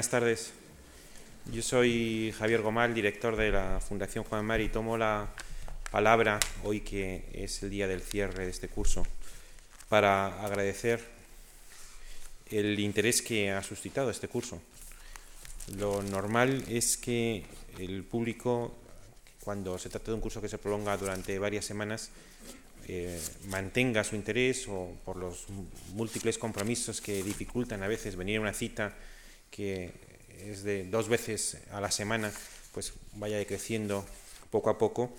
Buenas tardes. Yo soy Javier Gomal, director de la Fundación Juan Mar y tomo la palabra hoy que es el día del cierre de este curso para agradecer el interés que ha suscitado este curso. Lo normal es que el público, cuando se trata de un curso que se prolonga durante varias semanas, eh, mantenga su interés o por los múltiples compromisos que dificultan a veces venir a una cita que es de dos veces a la semana, pues vaya decreciendo poco a poco.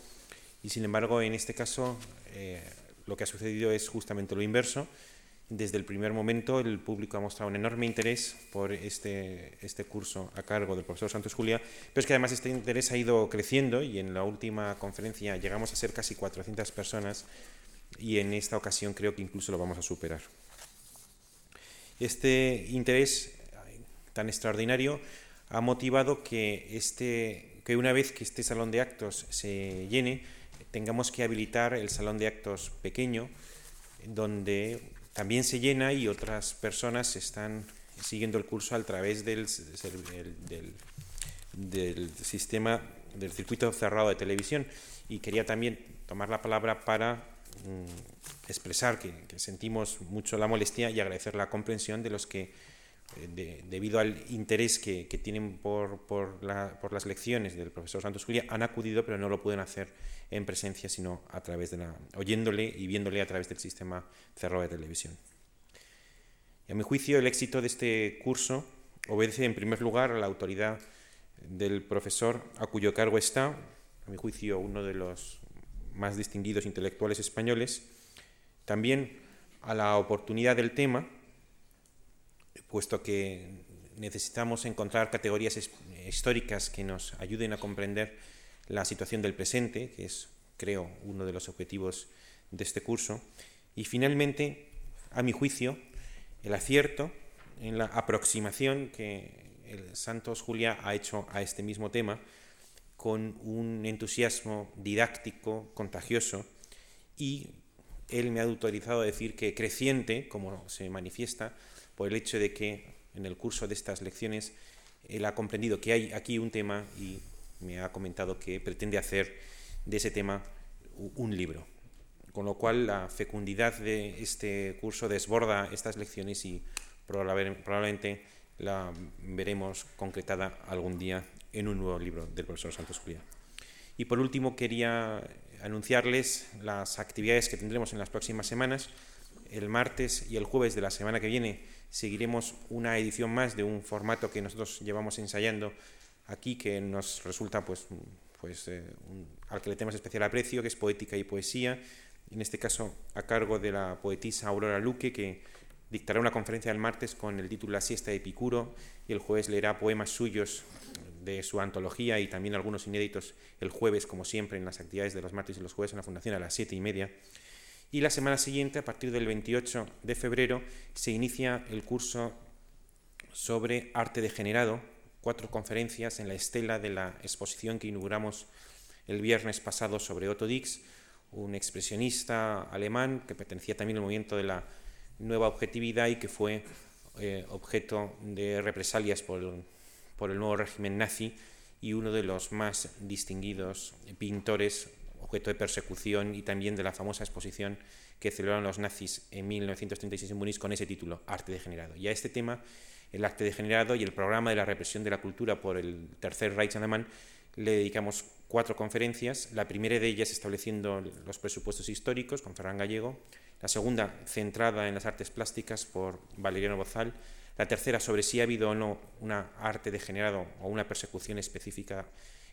Y sin embargo, en este caso, eh, lo que ha sucedido es justamente lo inverso. Desde el primer momento, el público ha mostrado un enorme interés por este, este curso a cargo del profesor Santos Julia, pero es que además este interés ha ido creciendo y en la última conferencia llegamos a ser casi 400 personas y en esta ocasión creo que incluso lo vamos a superar. Este interés tan extraordinario ha motivado que, este, que una vez que este salón de actos se llene, tengamos que habilitar el salón de actos pequeño, donde también se llena y otras personas están siguiendo el curso a través del, del, sistema del circuito cerrado de televisión. Y quería también tomar la palabra para mm, expresar que, sentimos mucho la molestia y agradecer la comprensión de los que eh, debido al interés que, tienen por, por, las lecciones del profesor Santos Julia, han acudido, pero no lo pueden hacer en presencia, sino a través de la, oyéndole y viéndole a través del sistema cerrado de televisión. Y a mi juicio, el éxito de este curso obedece en primer lugar a la autoridad del profesor a cuyo cargo está, a mi juicio, uno de los más distinguidos intelectuales españoles, también a la oportunidad del tema, puesto que necesitamos encontrar categorías históricas que nos ayuden a comprender la situación del presente, que es, creo, uno de los objetivos de este curso. Y finalmente, a mi juicio, el acierto en la aproximación que el Santos Julia ha hecho a este mismo tema con un entusiasmo didáctico, contagioso, y él me ha autorizado a decir que creciente, como se manifiesta, por el hecho de que en el curso de estas lecciones él ha comprendido que hay aquí un tema y me ha comentado que pretende hacer de ese tema un libro. Con lo cual la fecundidad de este curso desborda estas lecciones y probablemente la veremos concretada algún día en un nuevo libro del profesor Santos Julián. Y por último quería anunciarles las actividades que tendremos en las próximas semanas. El martes y el jueves de la semana que viene seguiremos una edición más de un formato que nosotros llevamos ensayando aquí, que nos resulta pues, pues eh, al que le tenemos especial aprecio, que es poética y poesía, en este caso a cargo de la poetisa Aurora Luque, que dictará una conferencia el martes con el título La siesta de Epicuro y el jueves leerá poemas suyos de su antología y también algunos inéditos el jueves, como siempre, en las actividades de los martes y los jueves en la Fundación a las siete y media. Y la semana siguiente, a partir del 28 de febrero, se inicia el curso sobre arte degenerado, cuatro conferencias en la estela de la exposición que inauguramos el viernes pasado sobre Otto Dix, un expresionista alemán que pertenecía también al movimiento de la nueva objetividad y que fue eh, objeto de represalias por el, por el nuevo régimen nazi y uno de los más distinguidos pintores objeto de persecución y también de la famosa exposición que celebraron los nazis en 1936 en Múnich con ese título, Arte degenerado. Y a este tema, el arte degenerado y el programa de la represión de la cultura por el Tercer Reich alemán, le dedicamos cuatro conferencias, la primera de ellas estableciendo los presupuestos históricos con Ferran Gallego, la segunda centrada en las artes plásticas por Valeriano Bozal, la tercera sobre si ha habido o no una arte degenerado o una persecución específica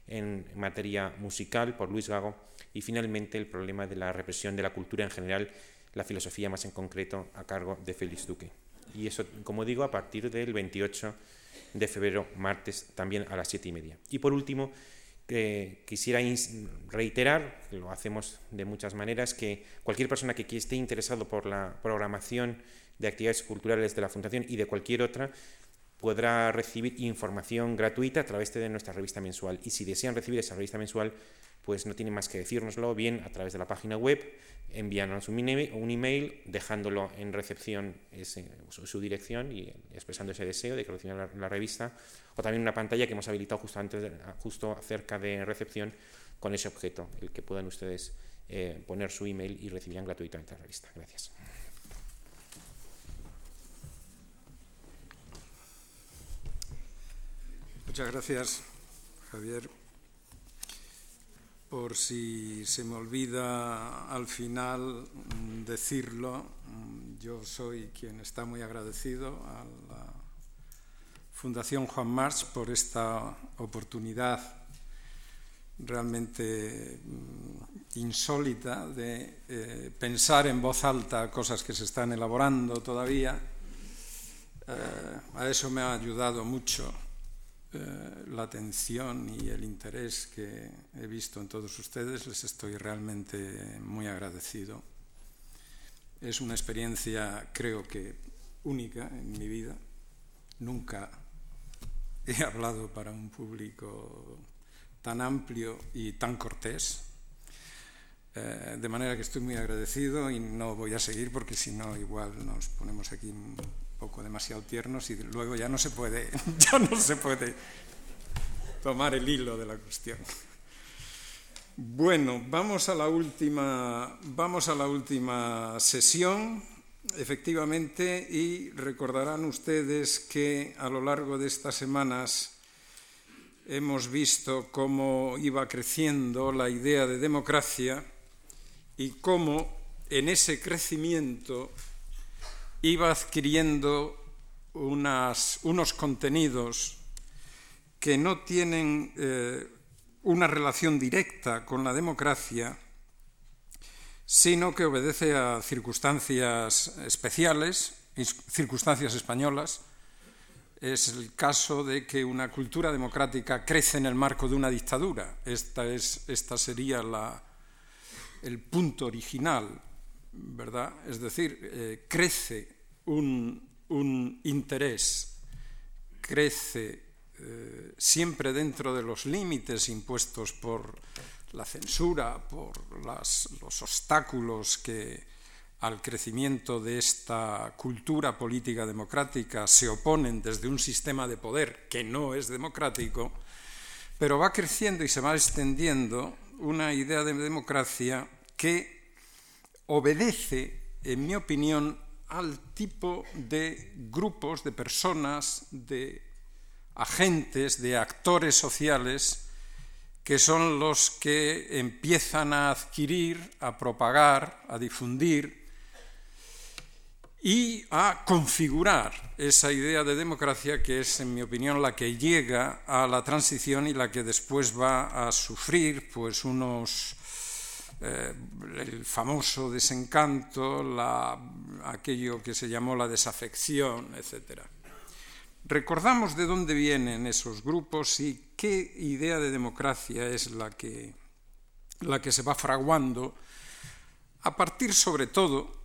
en materia musical por Luis Gago y finalmente el problema de la represión de la cultura en general, la filosofía más en concreto a cargo de Félix Duque. Y eso, como digo, a partir del 28 de febrero, martes, también a las siete y media. Y por último, eh, quisiera reiterar, lo hacemos de muchas maneras, que cualquier persona que esté interesado por la programación de actividades culturales de la Fundación y de cualquier otra, podrá recibir información gratuita a través de nuestra revista mensual. Y si desean recibir esa revista mensual, pues no tienen más que decírnoslo bien a través de la página web, enviándonos un email, dejándolo en recepción su, dirección y expresando ese deseo de que reciban la, revista, o también una pantalla que hemos habilitado justo, antes justo cerca de recepción con ese objeto, el que puedan ustedes eh, poner su email y recibirán gratuitamente la revista. Gracias. Muchas gracias, Javier. Por si se me olvida al final decirlo, yo soy quien está muy agradecido a la Fundación Juan March por esta oportunidad realmente mm, insólita de eh, pensar en voz alta cosas que se están elaborando todavía. Eh, a eso me ha ayudado mucho eh, la atención y el interés que he visto en todos ustedes. Les estoy realmente muy agradecido. Es una experiencia, creo que, única en mi vida. Nunca he hablado para un público tan amplio y tan cortés. Eh, de manera que estoy muy agradecido y no voy a seguir porque si no igual nos ponemos aquí poco demasiado tiernos y luego ya no se puede, ya no se puede tomar el hilo de la cuestión. Bueno, vamos a la última, vamos a la última sesión, efectivamente, y recordarán ustedes que a lo largo de estas semanas hemos visto cómo iba creciendo la idea de democracia y cómo en ese crecimiento iba adquiriendo unos contenidos que no tienen eh, una relación directa con la democracia, sino que obedece a circunstancias especiales, circunstancias españolas, es el caso de que una cultura democrática crece en el marco de una dictadura. Esta, es, sería la, el punto original, ¿verdad? Es decir, eh, crece un, un, interés, crece eh, siempre dentro de los límites impuestos por la censura, por los obstáculos que al crecimiento de esta cultura política democrática se oponen desde un sistema de poder que no es democrático, pero va creciendo y se va extendiendo una idea de democracia que obedece, en mi opinión, al tipo de grupos, de personas, de agentes, de actores sociales, que son los que empiezan a adquirir, a propagar, a difundir y a configurar esa idea de democracia que es, en mi opinión, la que llega a la transición y la que después va a sufrir pues, unos, eh, el famoso desencanto, aquello que se llamó la desafección, etc. Recordamos de dónde vienen esos grupos y qué idea de democracia es la que, la que se va fraguando a partir sobre todo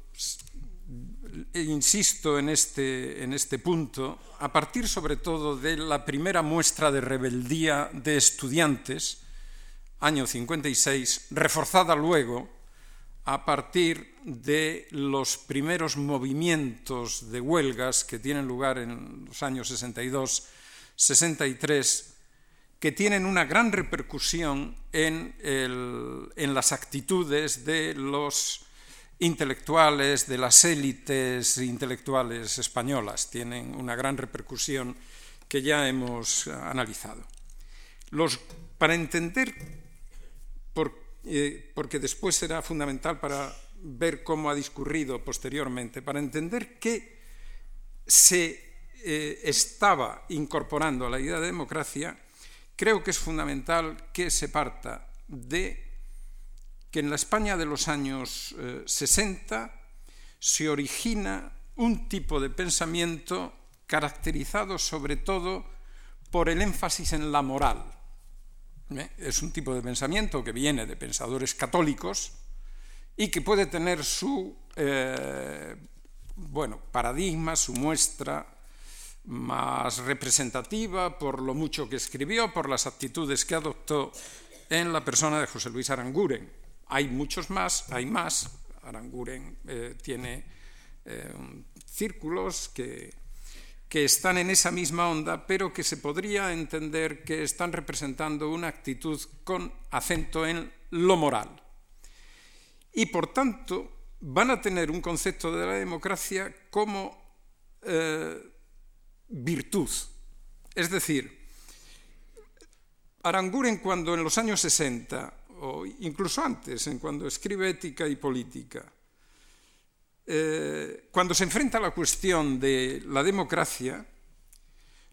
e insisto en este, en este punto, a partir sobre todo de la primera muestra de rebeldía de estudiantes, año 56, reforzada luego a partir de los primeros movimientos de huelgas que tienen lugar en los años 62, 63, que tienen una gran repercusión en, el, en las actitudes de los intelectuales, de las élites intelectuales españolas. Tienen una gran repercusión que ya hemos analizado. Los, para entender, eh, porque después será fundamental para ver cómo ha discurrido posteriormente, para entender qué se eh, estaba incorporando a la idea de democracia, creo que es fundamental que se parta de que en la España de los años 60 eh, se origina un tipo de pensamiento caracterizado sobre todo por el énfasis en la moral. ¿Eh? Es un tipo de pensamiento que viene de pensadores católicos y que puede tener su eh, bueno, paradigma, su muestra más representativa por lo mucho que escribió, por las actitudes que adoptó en la persona de José Luis Aranguren. Hay muchos más, hay más. Aranguren eh, tiene círculos que, que están en esa misma onda, pero que se podría entender que están representando una actitud con acento en lo moral. Y por tanto van a tener un concepto de la democracia como eh, virtud. Es decir, Aranguren cuando en los años 60, o incluso antes, en cuando escribe Ética y Política, eh, cuando se enfrenta a la cuestión de la democracia,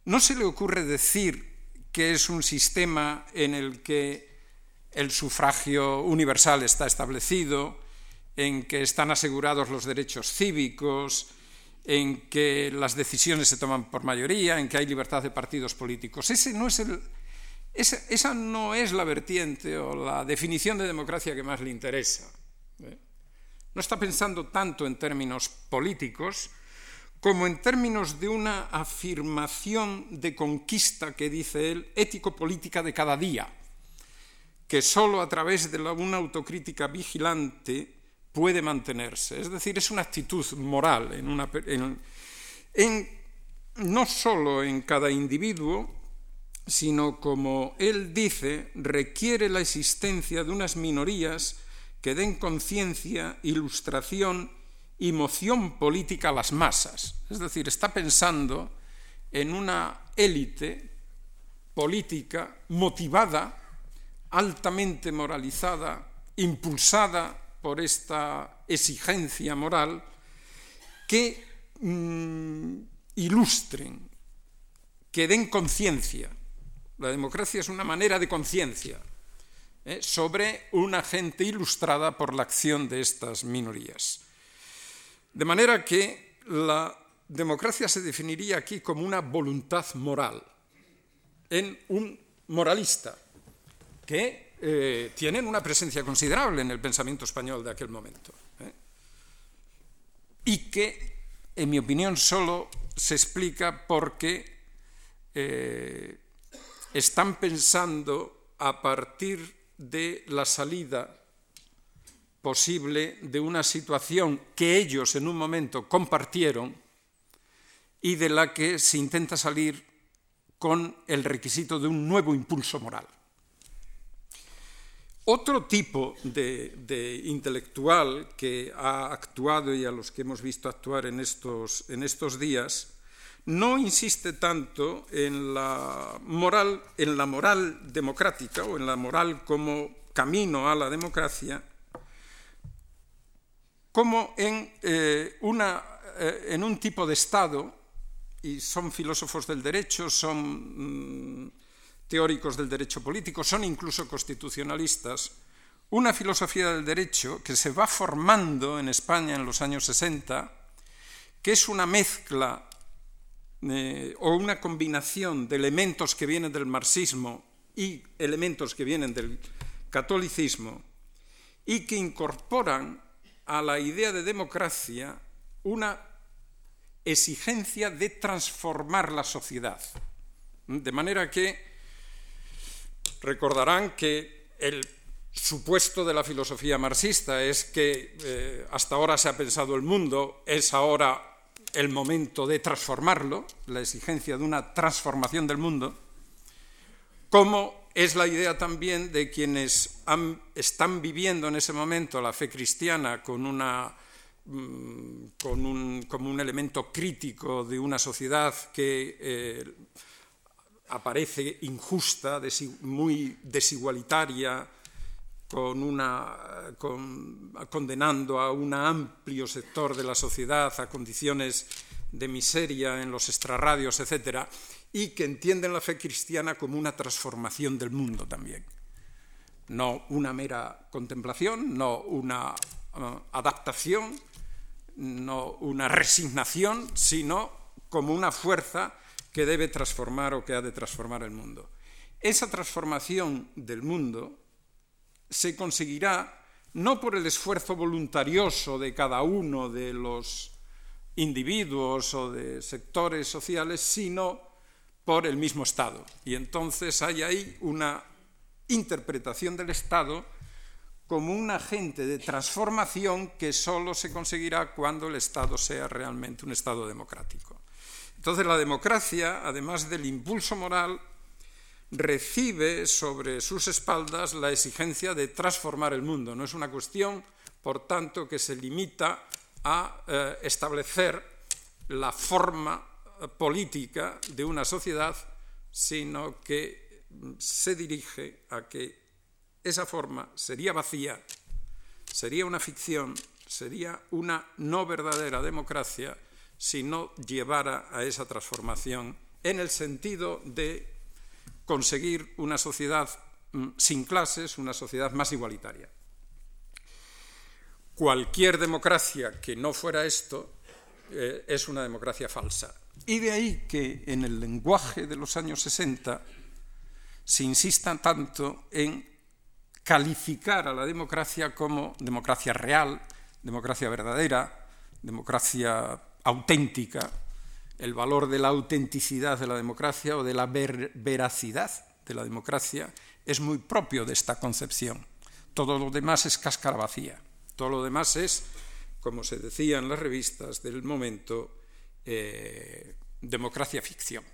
no se le ocurre decir que es un sistema en el que el sufragio universal está establecido, en que están asegurados los derechos cívicos, en que las decisiones se toman por mayoría, en que hay libertad de partidos políticos. Ese no es el, esa, esa, no es la vertiente o la definición de democracia que más le interesa. No está pensando tanto en términos políticos como en términos de una afirmación de conquista que dice él, ético-política de cada día, que sólo a través de una autocrítica vigilante puede mantenerse. Es decir, es una actitud moral en una, en, no solo en cada individuo, sino como él dice, requiere la existencia de unas minorías que den conciencia, ilustración y moción política a las masas. Es decir, está pensando en una élite política motivada, altamente moralizada, impulsada por esta exigencia moral, que mmm, ilustren, que den conciencia. La democracia es una manera de conciencia ¿eh? sobre una gente ilustrada por la acción de estas minorías. De manera que la democracia se definiría aquí como una voluntad moral, en un moralista que eh, tienen una presencia considerable en el pensamiento español de aquel momento. ¿eh? Y que, en mi opinión, solo se explica porque están pensando a partir de la salida posible de una situación que ellos en un momento compartieron y de la que se intenta salir con el requisito de un nuevo impulso moral. Otro tipo de, de, intelectual que ha actuado y a los que hemos visto actuar en estos, en estos días no insiste tanto en la, moral, en la moral democrática o en la moral como camino a la democracia, como en, eh, una, eh, en un tipo de Estado, y son filósofos del derecho, son mm, teóricos del derecho político, son incluso constitucionalistas, una filosofía del derecho que se va formando en España en los años 60, que es una mezcla eh, o una combinación de elementos que vienen del marxismo y elementos que vienen del catolicismo, y que incorporan a la idea de democracia una exigencia de transformar la sociedad. De manera que Recordarán que el supuesto de la filosofía marxista es que eh, hasta ahora se ha pensado el mundo, es ahora el momento de transformarlo, la exigencia de una transformación del mundo, como es la idea también de quienes están viviendo en ese momento la fe cristiana con, una, mm, con un, como un elemento crítico de una sociedad que eh, aparece injusta, muy desigualitaria, con una, con, condenando a un amplio sector de la sociedad a condiciones de miseria en los extrarradios, etc., y que entienden la fe cristiana como una transformación del mundo también. No una mera contemplación, no una uh, adaptación, no una resignación, sino como una fuerza que debe transformar o que ha de transformar el mundo. Esa transformación del mundo se conseguirá no por el esfuerzo voluntarioso de cada uno de los individuos o de sectores sociales, sino por el mismo Estado. Y entonces hay ahí una interpretación del Estado como un agente de transformación que solo se conseguirá cuando el Estado sea realmente un Estado democrático. Entonces la democracia, además del impulso moral, recibe sobre sus espaldas la exigencia de transformar el mundo. No es una cuestión, por tanto, que se limita a eh, establecer la forma eh, política de una sociedad, sino que se dirige a que esa forma sería vacía, sería una ficción, sería una no verdadera democracia si no llevara a esa transformación en el sentido de conseguir una sociedad mm, sin clases, una sociedad más igualitaria. Cualquier democracia que no fuera esto eh, es una democracia falsa. Y de ahí que en el lenguaje de los años 60 se insista tanto en calificar a la democracia como democracia real, democracia verdadera, democracia auténtica, el valor de la autenticidad de la democracia o de la veracidad de la democracia es muy propio de esta concepción. Todo lo demás es cáscara vacía, todo lo demás es, como se decía en las revistas del momento, eh, democracia ficción.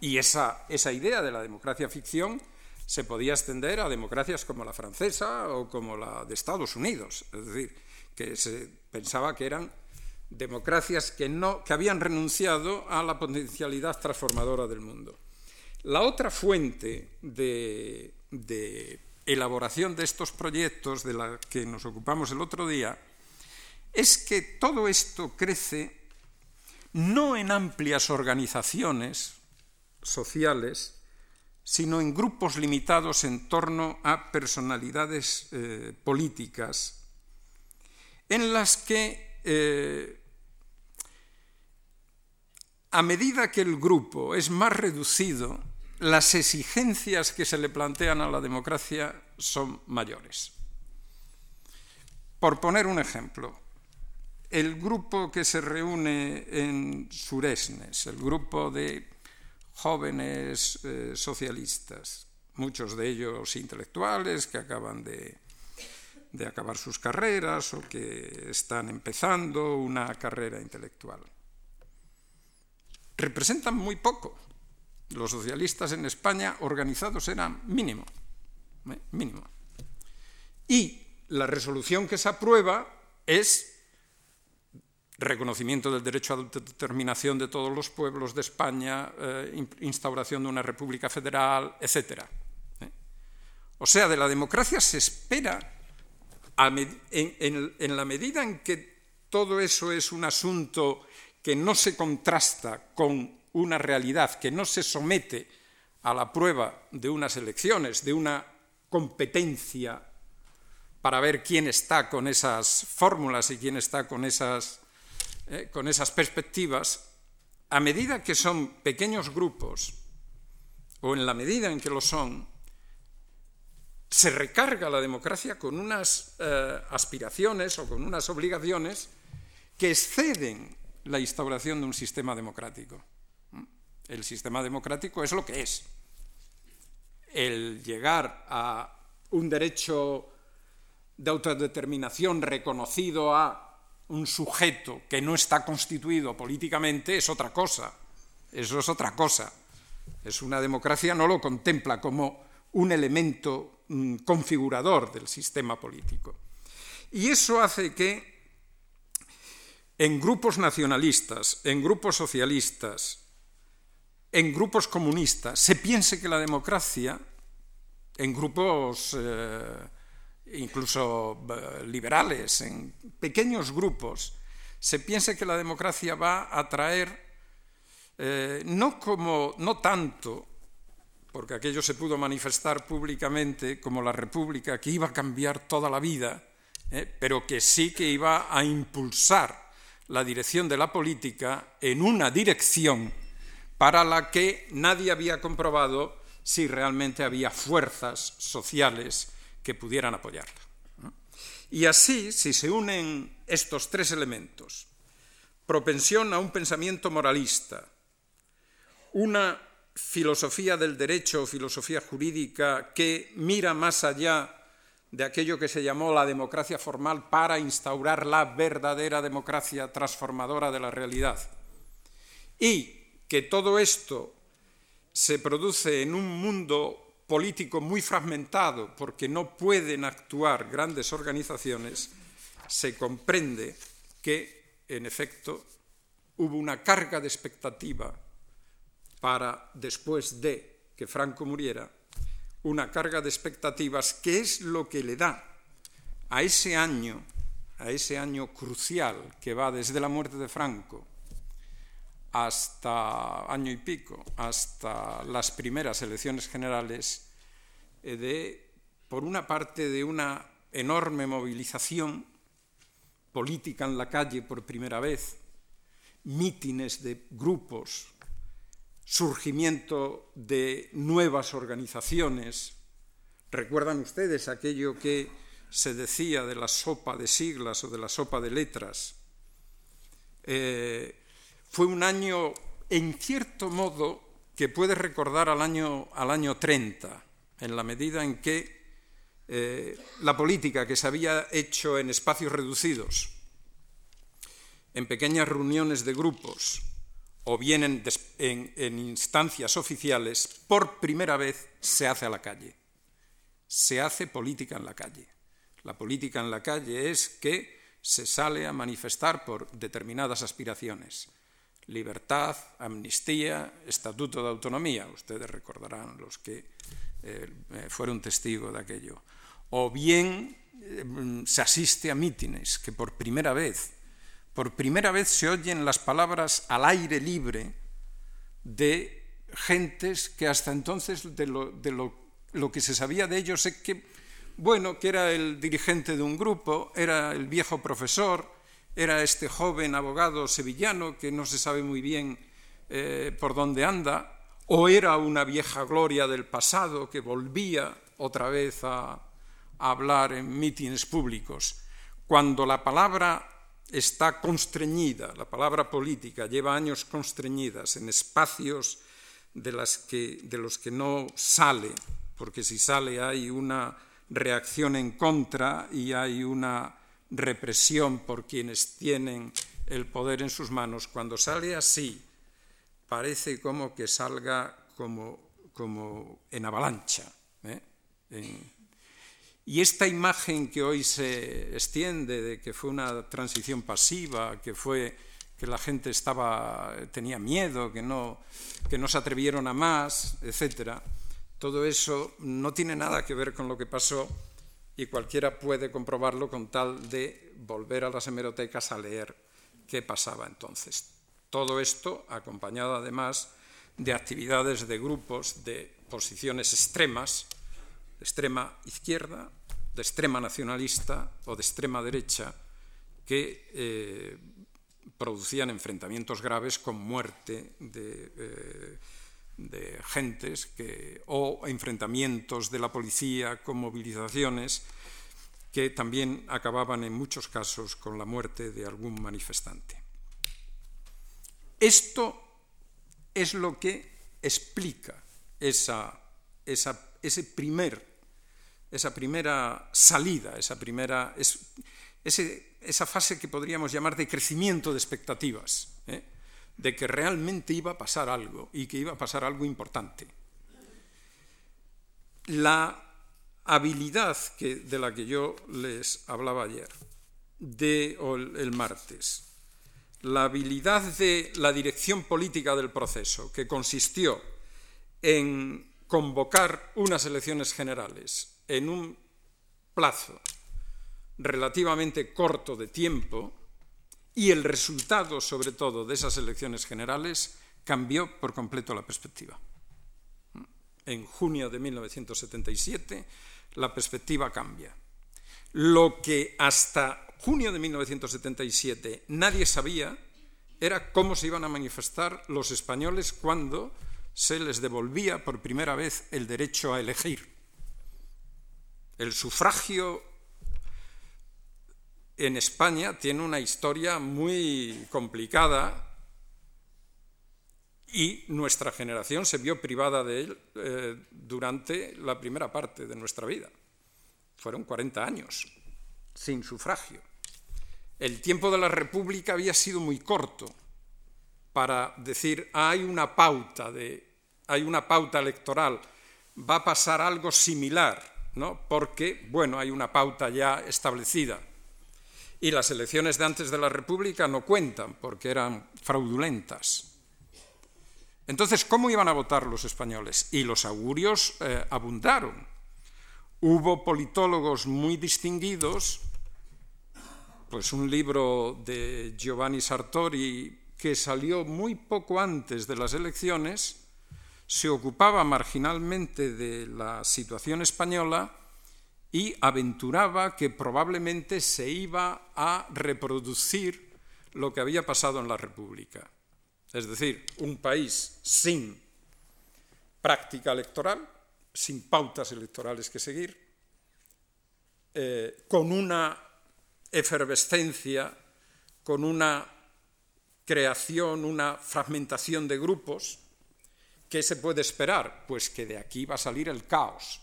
Y esa, esa idea de la democracia ficción se podía extender a democracias como la francesa o como la de Estados Unidos, es decir, que se pensaba que eran democracias que, no, que habían renunciado a la potencialidad transformadora del mundo. La otra fuente de, de elaboración de estos proyectos de la que nos ocupamos el otro día es que todo esto crece no en amplias organizaciones sociales, sino en grupos limitados en torno a personalidades eh, políticas, en las que, eh, a medida que el grupo es más reducido, las exigencias que se le plantean a la democracia son mayores. Por poner un ejemplo, el grupo que se reúne en Suresnes, el grupo de jóvenes eh, socialistas, muchos de ellos intelectuales que acaban de, de acabar sus carreras o que están empezando una carrera intelectual. Representan muy poco. Los socialistas en España organizados eran mínimo, ¿eh? mínimo. Y la resolución que se aprueba es reconocimiento del derecho a autodeterminación de todos los pueblos de España, eh, instauración de una república federal, etc. ¿eh? O sea, de la democracia se espera, en, la medida en que todo eso es un asunto que no se contrasta con una realidad, que no se somete a la prueba de unas elecciones, de una competencia para ver quién está con esas fórmulas y quién está con esas eh, con esas perspectivas, a medida que son pequeños grupos, o en la medida en que lo son, se recarga la democracia con unas eh, aspiraciones o con unas obligaciones que exceden la instauración de un sistema democrático. El sistema democrático es lo que es. El llegar a un derecho de autodeterminación reconocido a un sujeto que no está constituido políticamente es otra cosa. Eso es otra cosa. Es una democracia, no lo contempla como un elemento mm, configurador del sistema político. Y eso hace que en grupos nacionalistas, en grupos socialistas, en grupos comunistas, se piense que la democracia, en grupos eh, incluso eh, liberales, en pequeños grupos, se piense que la democracia va a traer, eh, no, como, no tanto, porque aquello se pudo manifestar públicamente como la república, que iba a cambiar toda la vida, pero que sí que iba a impulsar la dirección de la política en una dirección para la que nadie había comprobado si realmente había fuerzas sociales que pudieran apoyarla. Y así, si se unen estos tres elementos, propensión a un pensamiento moralista, una filosofía del derecho o filosofía jurídica que mira más allá de aquello que se llamó la democracia formal para instaurar la verdadera democracia transformadora de la realidad. Y que todo esto se produce en un mundo político muy fragmentado porque no pueden actuar grandes organizaciones, se comprende que, en efecto, hubo una carga de expectativa para, después de que Franco muriera, una carga de expectativas que es lo que le da a ese año, a ese año crucial que va desde la muerte de Franco hasta año y pico, hasta las primeras elecciones generales, eh, de, por una parte, de una enorme movilización política en la calle por primera vez, mítines de grupos, surgimiento de nuevas organizaciones. ¿Recuerdan ustedes aquello que se decía de la sopa de siglas o de la sopa de letras? Eh, fue un año, en cierto modo, que puede recordar al año, al año 30, en la medida en que eh, la política que se había hecho en espacios reducidos, en pequeñas reuniones de grupos o bien en, instancias oficiales, por primera vez se hace a la calle. Se hace política en la calle. La política en la calle es que se sale a manifestar por determinadas aspiraciones libertad, amnistía, estatuto de autonomía. Ustedes recordarán los que eh, eh, fueron testigos de aquello. O bien eh, se asiste a mítines, que por primera vez, por primera vez se oyen las palabras al aire libre de gentes que hasta entonces de lo, que se sabía de ellos es que, bueno, que era el dirigente de un grupo, era el viejo profesor, era este joven abogado sevillano que no se sabe muy bien eh, por dónde anda, o era una vieja gloria del pasado que volvía otra vez a, a hablar en mítines públicos. Cuando la palabra está constreñida, la palabra política lleva años constreñidas en espacios de, los que no sale, porque si sale hay una reacción en contra y hay una represión por quienes tienen el poder en sus manos, cuando sale así, parece como que salga como, como en avalancha. ¿eh? Y esta imagen que hoy se extiende de que fue una transición pasiva, que fue que la gente estaba, tenía miedo, que no, que no se atrevieron a más, etcétera, todo eso no tiene nada que ver con lo que pasó y cualquiera puede comprobarlo con tal de volver a las hemerotecas a leer qué pasaba entonces. Todo esto acompañado además de actividades de grupos de posiciones extremas, extrema izquierda, de extrema nacionalista o de extrema derecha, que eh, producían enfrentamientos graves con muerte de... Eh, de gentes que, o enfrentamientos de la policía con movilizaciones que también acababan en muchos casos con la muerte de algún manifestante. Esto es lo que explica esa, ese primer, esa primera salida, esa, primera, esa fase que podríamos llamar de crecimiento de expectativas. ¿eh? de que realmente iba a pasar algo y que iba a pasar algo importante. La habilidad de la que yo les hablaba ayer, de, el martes, la habilidad de la dirección política del proceso, que consistió en convocar unas elecciones generales en un plazo relativamente corto de tiempo, y el resultado, sobre todo, de esas elecciones generales cambió por completo la perspectiva. En junio de 1977 la perspectiva cambia. Lo que hasta junio de 1977 nadie sabía era cómo se iban a manifestar los españoles cuando se les devolvía por primera vez el derecho a elegir. El sufragio en España tiene una historia muy complicada y nuestra generación se vio privada de él eh, durante la primera parte de nuestra vida. Fueron 40 años sin sufragio. El tiempo de la República había sido muy corto para decir hay una pauta de hay una pauta electoral, va a pasar algo similar, ¿no? Porque bueno, hay una pauta ya establecida. Y las elecciones de antes de la República no cuentan porque eran fraudulentas. Entonces, ¿cómo iban a votar los españoles? Y los augurios eh, abundaron. Hubo politólogos muy distinguidos, pues un libro de Giovanni Sartori que salió muy poco antes de las elecciones, se ocupaba marginalmente de la situación española y aventuraba que probablemente se iba a reproducir lo que había pasado en la República. Es decir, un país sin práctica electoral, sin pautas electorales que seguir, eh, con una efervescencia, con una creación, una fragmentación de grupos, ¿qué se puede esperar? Pues que de aquí va a salir el caos.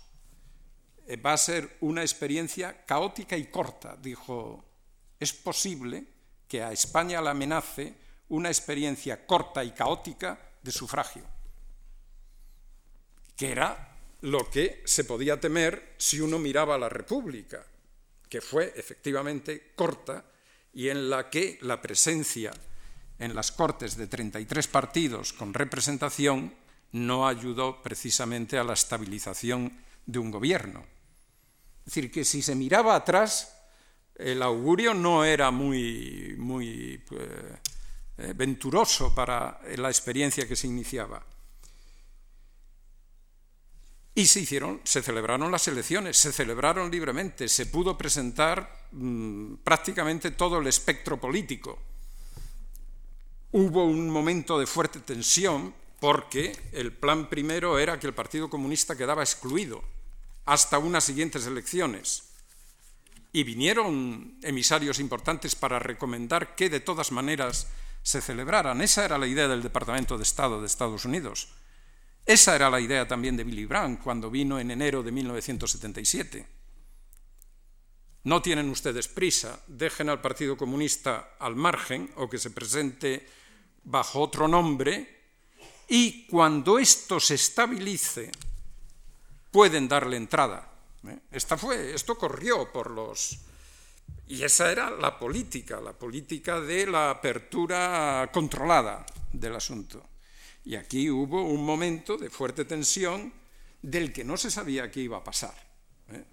Eh, va a ser una experiencia caótica y corta, dijo. Es posible que a España la amenace una experiencia corta y caótica de sufragio, que era lo que se podía temer si uno miraba a la República, que fue efectivamente corta y en la que la presencia en las Cortes de 33 partidos con representación no ayudó precisamente a la estabilización de un gobierno. Es decir, que si se miraba atrás, el augurio no era muy, muy eh, eh, venturoso para la experiencia que se iniciaba. Y se hicieron, se celebraron las elecciones, se celebraron libremente, se pudo presentar mm, prácticamente todo el espectro político. Hubo un momento de fuerte tensión porque el plan primero era que el Partido Comunista quedaba excluido hasta unas siguientes elecciones. Y vinieron emisarios importantes para recomendar que de todas maneras se celebraran. Esa era la idea del Departamento de Estado de Estados Unidos. Esa era la idea también de Billy Brandt cuando vino en enero de 1977. No tienen ustedes prisa, dejen al Partido Comunista al margen o que se presente bajo otro nombre y cuando esto se estabilice pueden darle entrada. ¿eh? Esta fue, esto corrió por los y esa era la política, la política de la apertura controlada del asunto. Y aquí hubo un momento de fuerte tensión del que no se sabía qué iba a pasar. ¿eh?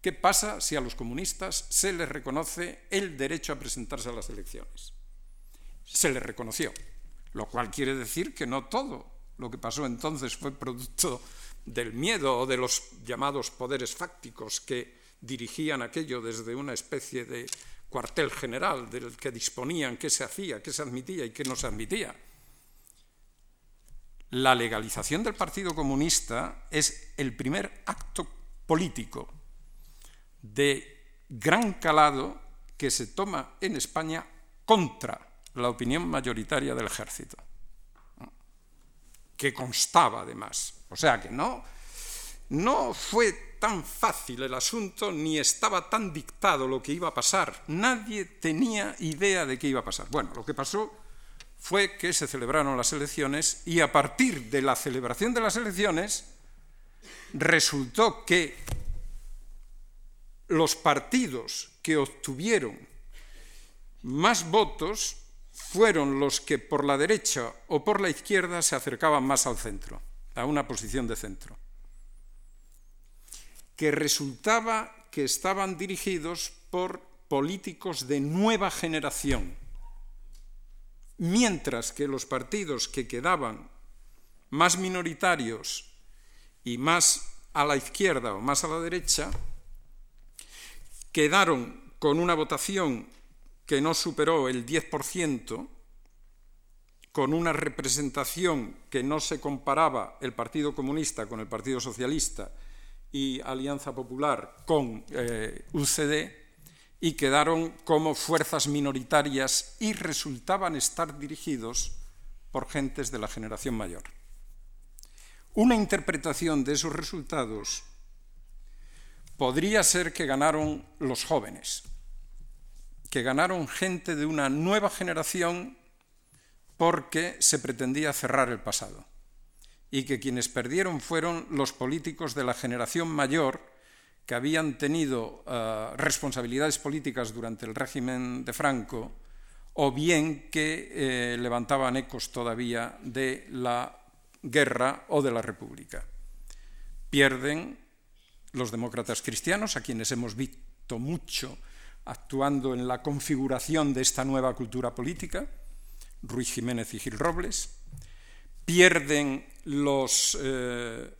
¿Qué pasa si a los comunistas se les reconoce el derecho a presentarse a las elecciones? Se les reconoció, lo cual quiere decir que no todo lo que pasó entonces fue producto del miedo o de los llamados poderes fácticos que dirigían aquello desde una especie de cuartel general del que disponían qué se hacía, qué se admitía y qué no se admitía. La legalización del Partido Comunista es el primer acto político de gran calado que se toma en España contra la opinión mayoritaria del ejército, que constaba además. O sea que no, no fue tan fácil el asunto ni estaba tan dictado lo que iba a pasar. Nadie tenía idea de qué iba a pasar. Bueno, lo que pasó fue que se celebraron las elecciones y a partir de la celebración de las elecciones resultó que los partidos que obtuvieron más votos fueron los que por la derecha o por la izquierda se acercaban más al centro, a una posición de centro que resultaba que estaban dirigidos por políticos de nueva generación, mientras que los partidos que quedaban más minoritarios y más a la izquierda o más a la derecha, quedaron con una votación que no superó el 10%, con una representación que no se comparaba el Partido Comunista con el Partido Socialista, y Alianza Popular con eh, UCD y quedaron como fuerzas minoritarias y resultaban estar dirigidos por gentes de la generación mayor. Una interpretación de esos resultados podría ser que ganaron los jóvenes, que ganaron gente de una nueva generación porque se pretendía cerrar el pasado y que quienes perdieron fueron los políticos de la generación mayor que habían tenido uh, responsabilidades políticas durante el régimen de Franco o bien que eh, levantaban ecos todavía de la guerra o de la república. Pierden los demócratas cristianos, a quienes hemos visto mucho actuando en la configuración de esta nueva cultura política, Ruiz Jiménez y Gil Robles, pierden los, eh,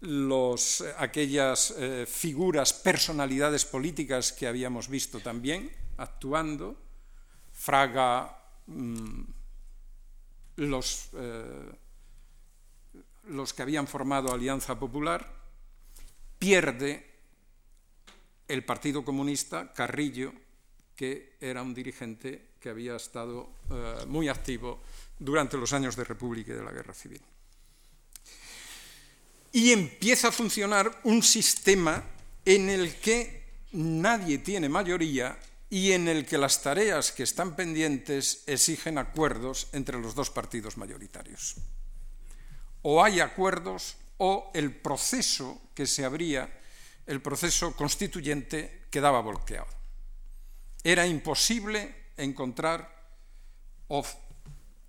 los, aquellas eh, figuras, personalidades políticas que habíamos visto también actuando, Fraga, mmm, los, eh, los que habían formado Alianza Popular, pierde el Partido Comunista, Carrillo, que era un dirigente que había estado eh, muy activo durante los años de República y de la Guerra Civil. Y empieza a funcionar un sistema en el que nadie tiene mayoría y en el que las tareas que están pendientes exigen acuerdos entre los dos partidos mayoritarios. O hay acuerdos o el proceso que se abría, el proceso constituyente, quedaba bloqueado. Era imposible encontrar o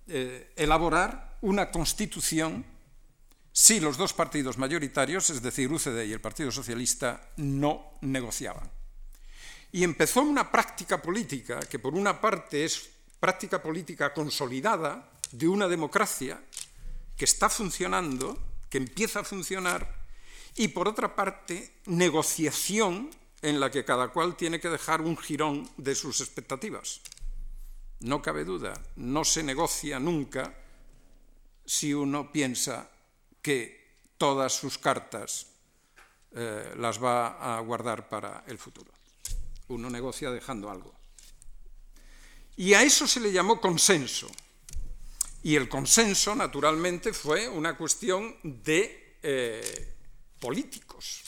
eh, elaborar una constitución si los dos partidos mayoritarios, es decir, UCD y el Partido Socialista, no negociaban. Y empezó una práctica política que por una parte es práctica política consolidada de una democracia que está funcionando que empieza a funcionar, y por otra parte, negociación en la que cada cual tiene que dejar un jirón de sus expectativas. No cabe duda, no se negocia nunca si uno piensa que todas sus cartas eh, las va a guardar para el futuro. Uno negocia dejando algo. Y a eso se le llamó consenso. Y el consenso, naturalmente, fue una cuestión de eh, políticos.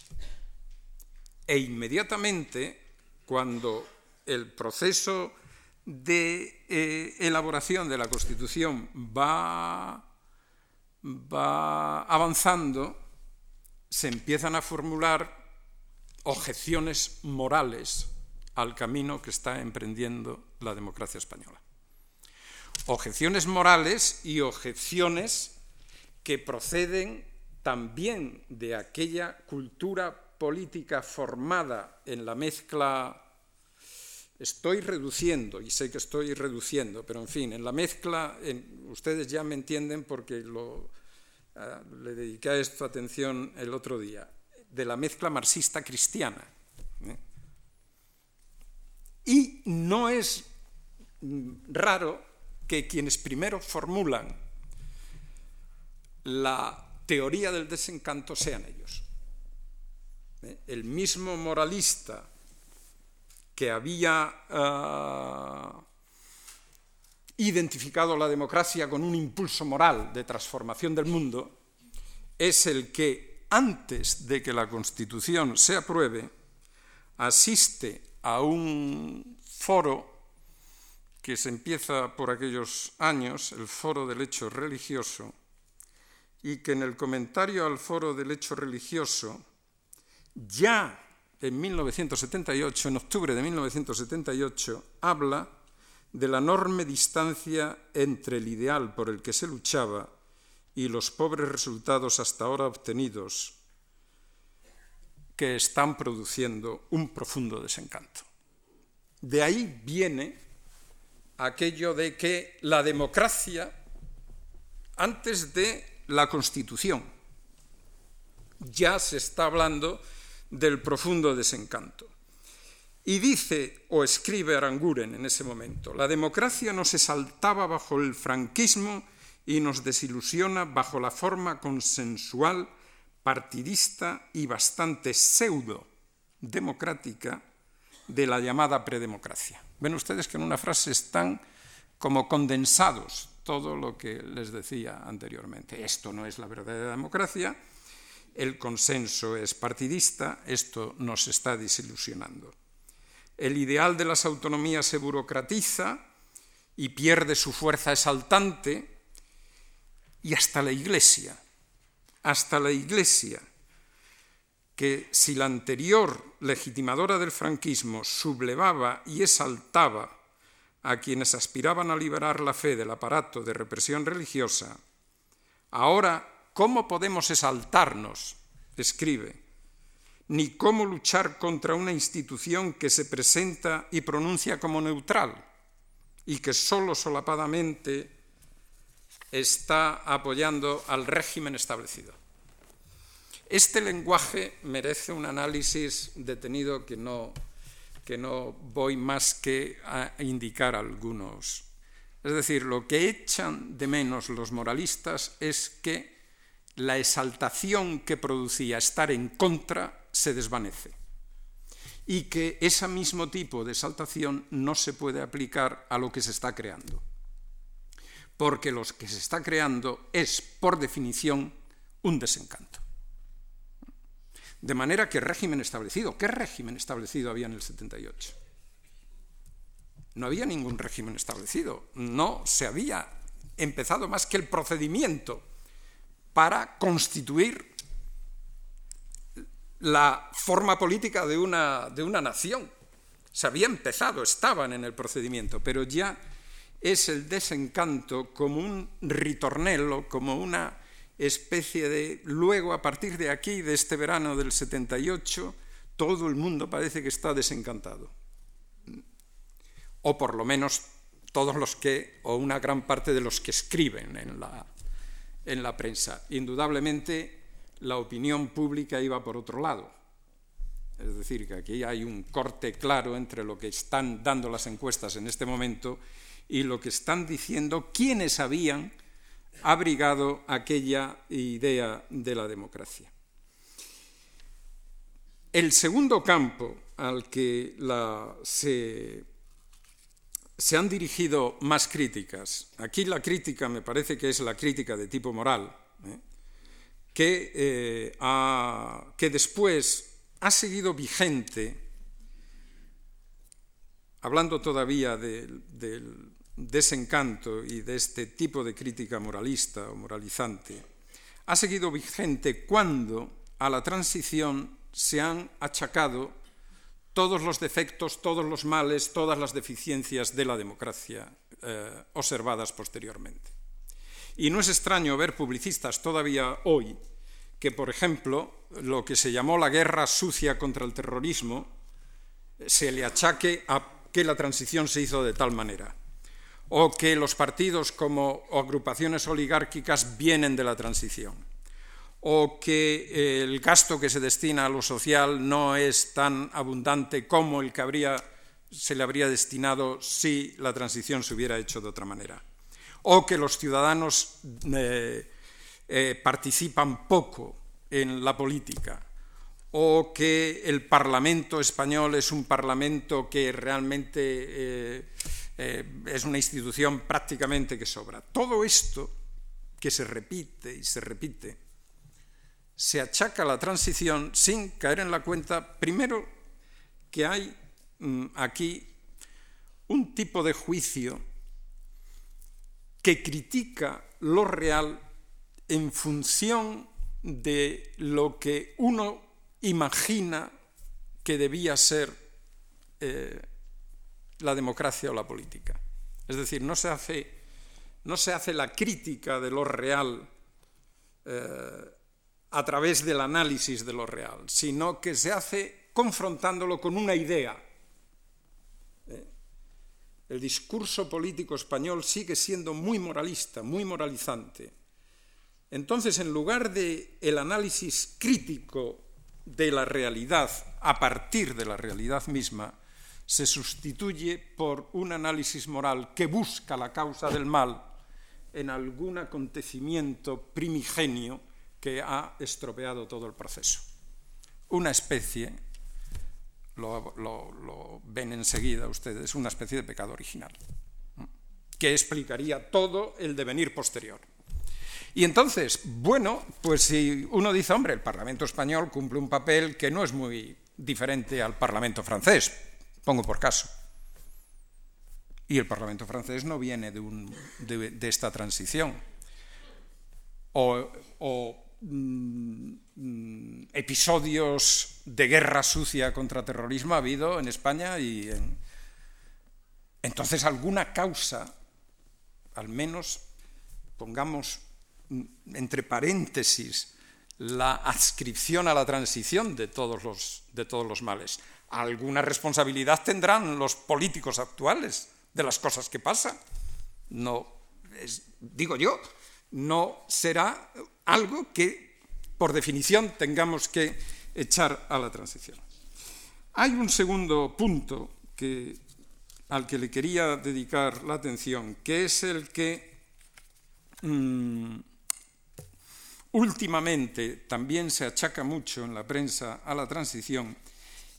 E inmediatamente, cuando el proceso de eh, elaboración de la Constitución va, va avanzando, se empiezan a formular objeciones morales al camino que está emprendiendo la democracia española objeciones morales y objeciones que proceden también de aquella cultura política formada en la mezcla, estoy reduciendo, y sé que estoy reduciendo, pero en fin, en la mezcla, ustedes ya me entienden porque eh, le dediqué a esto atención el otro día, de la mezcla marxista cristiana. ¿eh? Y no es raro que quienes primero formulan la teoría del desencanto sean ellos. ¿Eh? El mismo moralista que había uh, identificado la democracia con un impulso moral de transformación del mundo, es el que antes de que la Constitución se apruebe, asiste a un foro que se empieza por aquellos años, el Foro del Hecho Religioso, y que en el comentario al Foro del Hecho Religioso, ya en 1978, en octubre de 1978, habla de la enorme distancia entre el ideal por el que se luchaba y los pobres resultados hasta ahora obtenidos que están produciendo un profundo desencanto. De ahí viene aquello de que la democracia, antes de la Constitución, ya se está hablando del profundo desencanto. Y dice o escribe Aranguren en ese momento, la democracia no se saltaba bajo el franquismo y nos desilusiona bajo la forma consensual, partidista y bastante pseudo democrática de la llamada predemocracia. Ven ustedes que en una frase están como condensados todo lo que les decía anteriormente. Esto no es la verdadera democracia, el consenso es partidista, esto nos está desilusionando. El ideal de las autonomías se burocratiza y pierde su fuerza exaltante, y hasta la Iglesia, hasta la Iglesia, que si la anterior legitimadora del franquismo sublevaba y exaltaba a quienes aspiraban a liberar la fe del aparato de represión religiosa, ahora, ¿cómo podemos exaltarnos? escribe, ni cómo luchar contra una institución que se presenta y pronuncia como neutral y que solo solapadamente está apoyando al régimen establecido. Este lenguaje merece un análisis detenido que no, que no voy más que a indicar algunos. Es decir, lo que echan de menos los moralistas es que la exaltación que producía estar en contra se desvanece y que ese mismo tipo de exaltación no se puede aplicar a lo que se está creando. Porque lo que se está creando es, por definición, un desencanto. De manera que régimen establecido, ¿qué régimen establecido había en el 78? No había ningún régimen establecido, no se había empezado más que el procedimiento para constituir la forma política de una, de una nación. Se había empezado, estaban en el procedimiento, pero ya es el desencanto como un ritornello, como una especie de... Luego, a partir de aquí, de este verano del 78, todo el mundo parece que está desencantado. O por lo menos todos los que, o una gran parte de los que escriben en la, en la prensa. Indudablemente, la opinión pública iba por otro lado. Es decir, que aquí hay un corte claro entre lo que están dando las encuestas en este momento y lo que están diciendo quienes habían abrigado aquella idea de la democracia. El segundo campo al que se, han dirigido más críticas, aquí la crítica me parece que es la crítica de tipo moral, ¿eh? eh, que después ha seguido vigente, hablando todavía del desencanto y de este tipo de crítica moralista o moralizante ha seguido vigente cuando a la transición se han achacado todos los defectos, todos los males, todas las deficiencias de la democracia eh, observadas posteriormente. Y no es extraño ver publicistas todavía hoy que, por ejemplo, lo que se llamó la guerra sucia contra el terrorismo se le achaque a que la transición se hizo de tal manera o que los partidos como agrupaciones oligárquicas vienen de la transición, o que eh, el gasto que se destina a lo social no es tan abundante como el que se le habría destinado si la transición se hubiera hecho de otra manera, o que los ciudadanos eh, eh, participan poco en la política, o que el Parlamento español es un Parlamento que realmente es una institución prácticamente que sobra. Todo esto que se repite y se repite, se achaca a la transición sin caer en la cuenta, primero, que hay mm, aquí un tipo de juicio que critica lo real en función de lo que uno imagina que debía ser eh, la democracia o la política. Es decir, no se hace, no se hace la crítica de lo real eh, a través del análisis de lo real, sino que se hace confrontándolo con una idea. ¿Eh? El discurso político español sigue siendo muy moralista, muy moralizante. Entonces, en lugar de el análisis crítico de la realidad a partir de la realidad misma, se sustituye por un análisis moral que busca la causa del mal en algún acontecimiento primigenio que ha estropeado todo el proceso. Una especie, lo, ven enseguida ustedes, una especie de pecado original, que explicaría todo el devenir posterior. Y entonces, bueno, pues si uno dice, hombre, el Parlamento español cumple un papel que no es muy diferente al Parlamento francés, pongo por caso. Y el Parlamento francés no viene de, esta transición. O, mm, episodios de guerra sucia contra terrorismo ha habido en España y en... Entonces alguna causa, al menos pongamos entre paréntesis, la adscripción a la transición de todos los, de todos los males. Alguna responsabilidad tendrán los políticos actuales de las cosas que pasan. No, digo yo, no será algo que por definición tengamos que echar a la transición. Hay un segundo punto que, al que le quería dedicar la atención, que es el que mm, últimamente también se achaca mucho en la prensa a la transición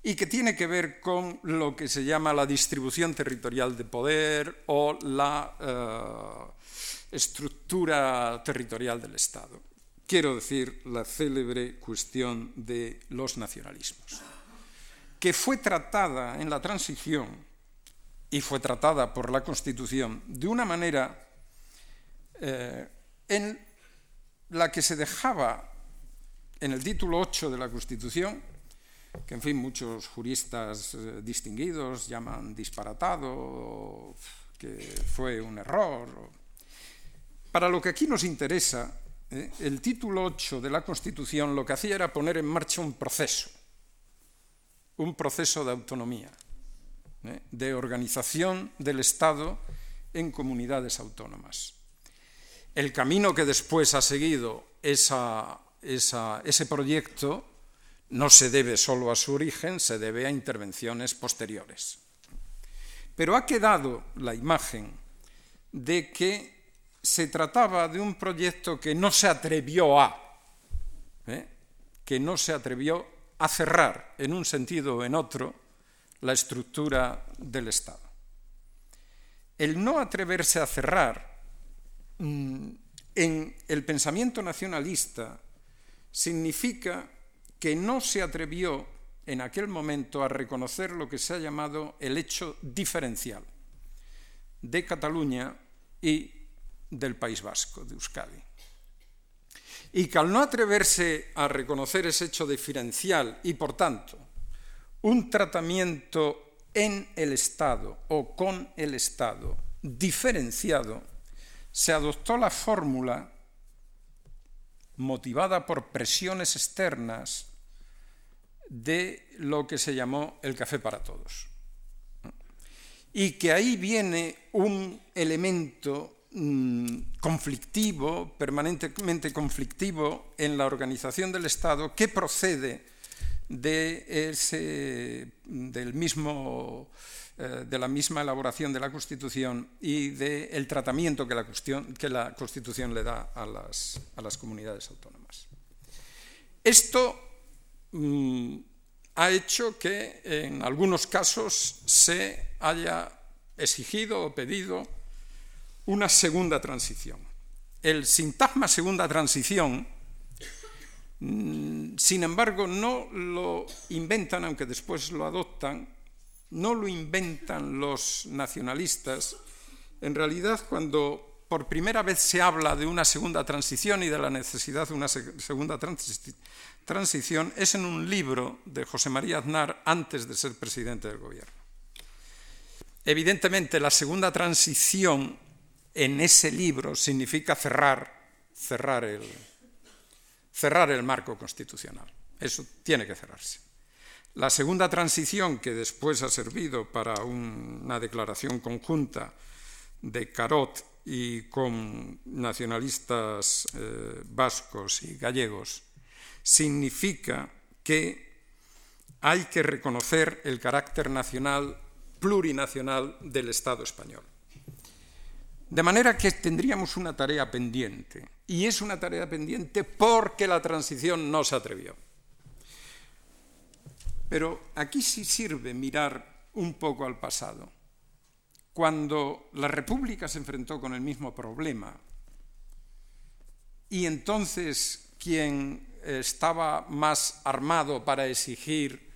y que tiene que ver con lo que se llama la distribución territorial de poder o la eh, estructura territorial del Estado. Quiero decir, la célebre cuestión de los nacionalismos, que fue tratada en la transición y fue tratada por la Constitución de una manera eh, en la que se dejaba en el título 8 de la Constitución, que en fin muchos juristas eh, distinguidos llaman disparatado, que fue un error. Para lo que aquí nos interesa, eh, el título 8 de la Constitución lo que hacía era poner en marcha un proceso, un proceso de autonomía, eh, de organización del Estado en comunidades autónomas. El camino que después ha seguido ese proyecto no se debe solo a su origen, se debe a intervenciones posteriores. Pero ha quedado la imagen de que se trataba de un proyecto que no se atrevió a, ¿eh? que no se atrevió a cerrar en un sentido o en otro la estructura del Estado. El no atreverse a cerrar Mm, en el pensamiento nacionalista significa que no se atrevió en aquel momento a reconocer lo que se ha llamado el hecho diferencial de Cataluña y del País Vasco, de Euskadi. Y que al no atreverse a reconocer ese hecho diferencial y, por tanto, un tratamiento en el Estado o con el Estado diferenciado, se adoptó la fórmula motivada por presiones externas de lo que se llamó el café para todos. Y que ahí viene un elemento mm, conflictivo, permanentemente conflictivo en la organización del Estado que procede de ese, del mismo eh, de la misma elaboración de la Constitución y del tratamiento que la, que la, Constitución le da a las, a las comunidades autónomas. Esto mm, ha hecho que en algunos casos se haya exigido o pedido una segunda transición. El sintagma segunda transición, mm, sin embargo, no lo inventan, aunque después lo adoptan, no lo inventan los nacionalistas. En realidad, cuando por primera vez se habla de una segunda transición y de la necesidad de una segunda transición, es en un libro de José María Aznar antes de ser presidente del gobierno. Evidentemente, la segunda transición en ese libro significa cerrar, cerrar el, cerrar el marco constitucional. Eso tiene que cerrarse. La segunda transición, que después ha servido para una declaración conjunta de Carot y con nacionalistas eh, vascos y gallegos, significa que hay que reconocer el carácter nacional, plurinacional del Estado español. De manera que tendríamos una tarea pendiente, y es una tarea pendiente porque la transición no se atrevió. Pero aquí sí sirve mirar un poco al pasado. Cuando la República se enfrentó con el mismo problema y entonces quien estaba más armado para exigir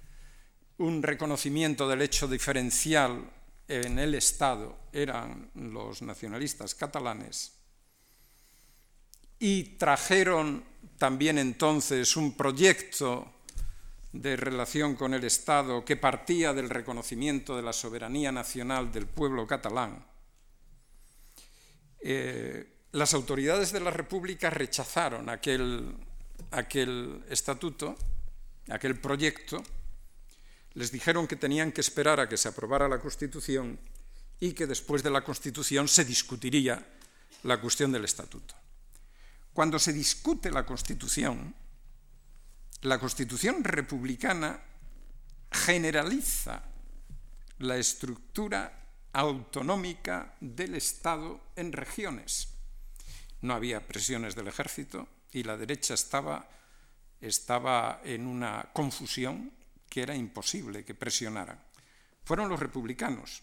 un reconocimiento del hecho diferencial en el Estado eran los nacionalistas catalanes y trajeron también entonces un proyecto de relación con el Estado que partía del reconocimiento de la soberanía nacional del pueblo catalán. Eh, las autoridades de la República rechazaron aquel, aquel estatuto, aquel proyecto, les dijeron que tenían que esperar a que se aprobara la Constitución y que después de la Constitución se discutiría la cuestión del estatuto. Cuando se discute la Constitución, la Constitución republicana generaliza la estructura autonómica del Estado en regiones. No había presiones del ejército y la derecha estaba, estaba en una confusión que era imposible que presionaran. Fueron los republicanos.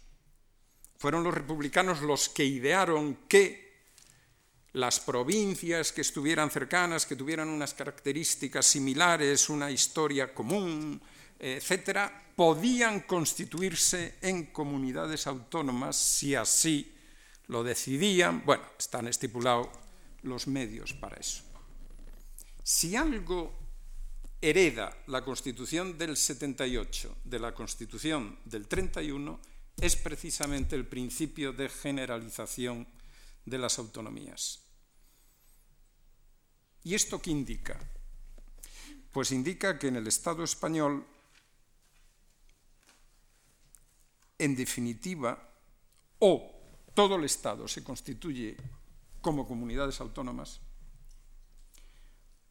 Fueron los republicanos los que idearon que las provincias que estuvieran cercanas, que tuvieran unas características similares, una historia común, etcétera, podían constituirse en comunidades autónomas si así lo decidían. Bueno, están estipulados los medios para eso. Si algo hereda la Constitución del 78 de la Constitución del 31, es precisamente el principio de generalización de las autonomías. ¿Y esto qué indica? Pues indica que en el Estado español, en definitiva, o todo el Estado se constituye como comunidades autónomas,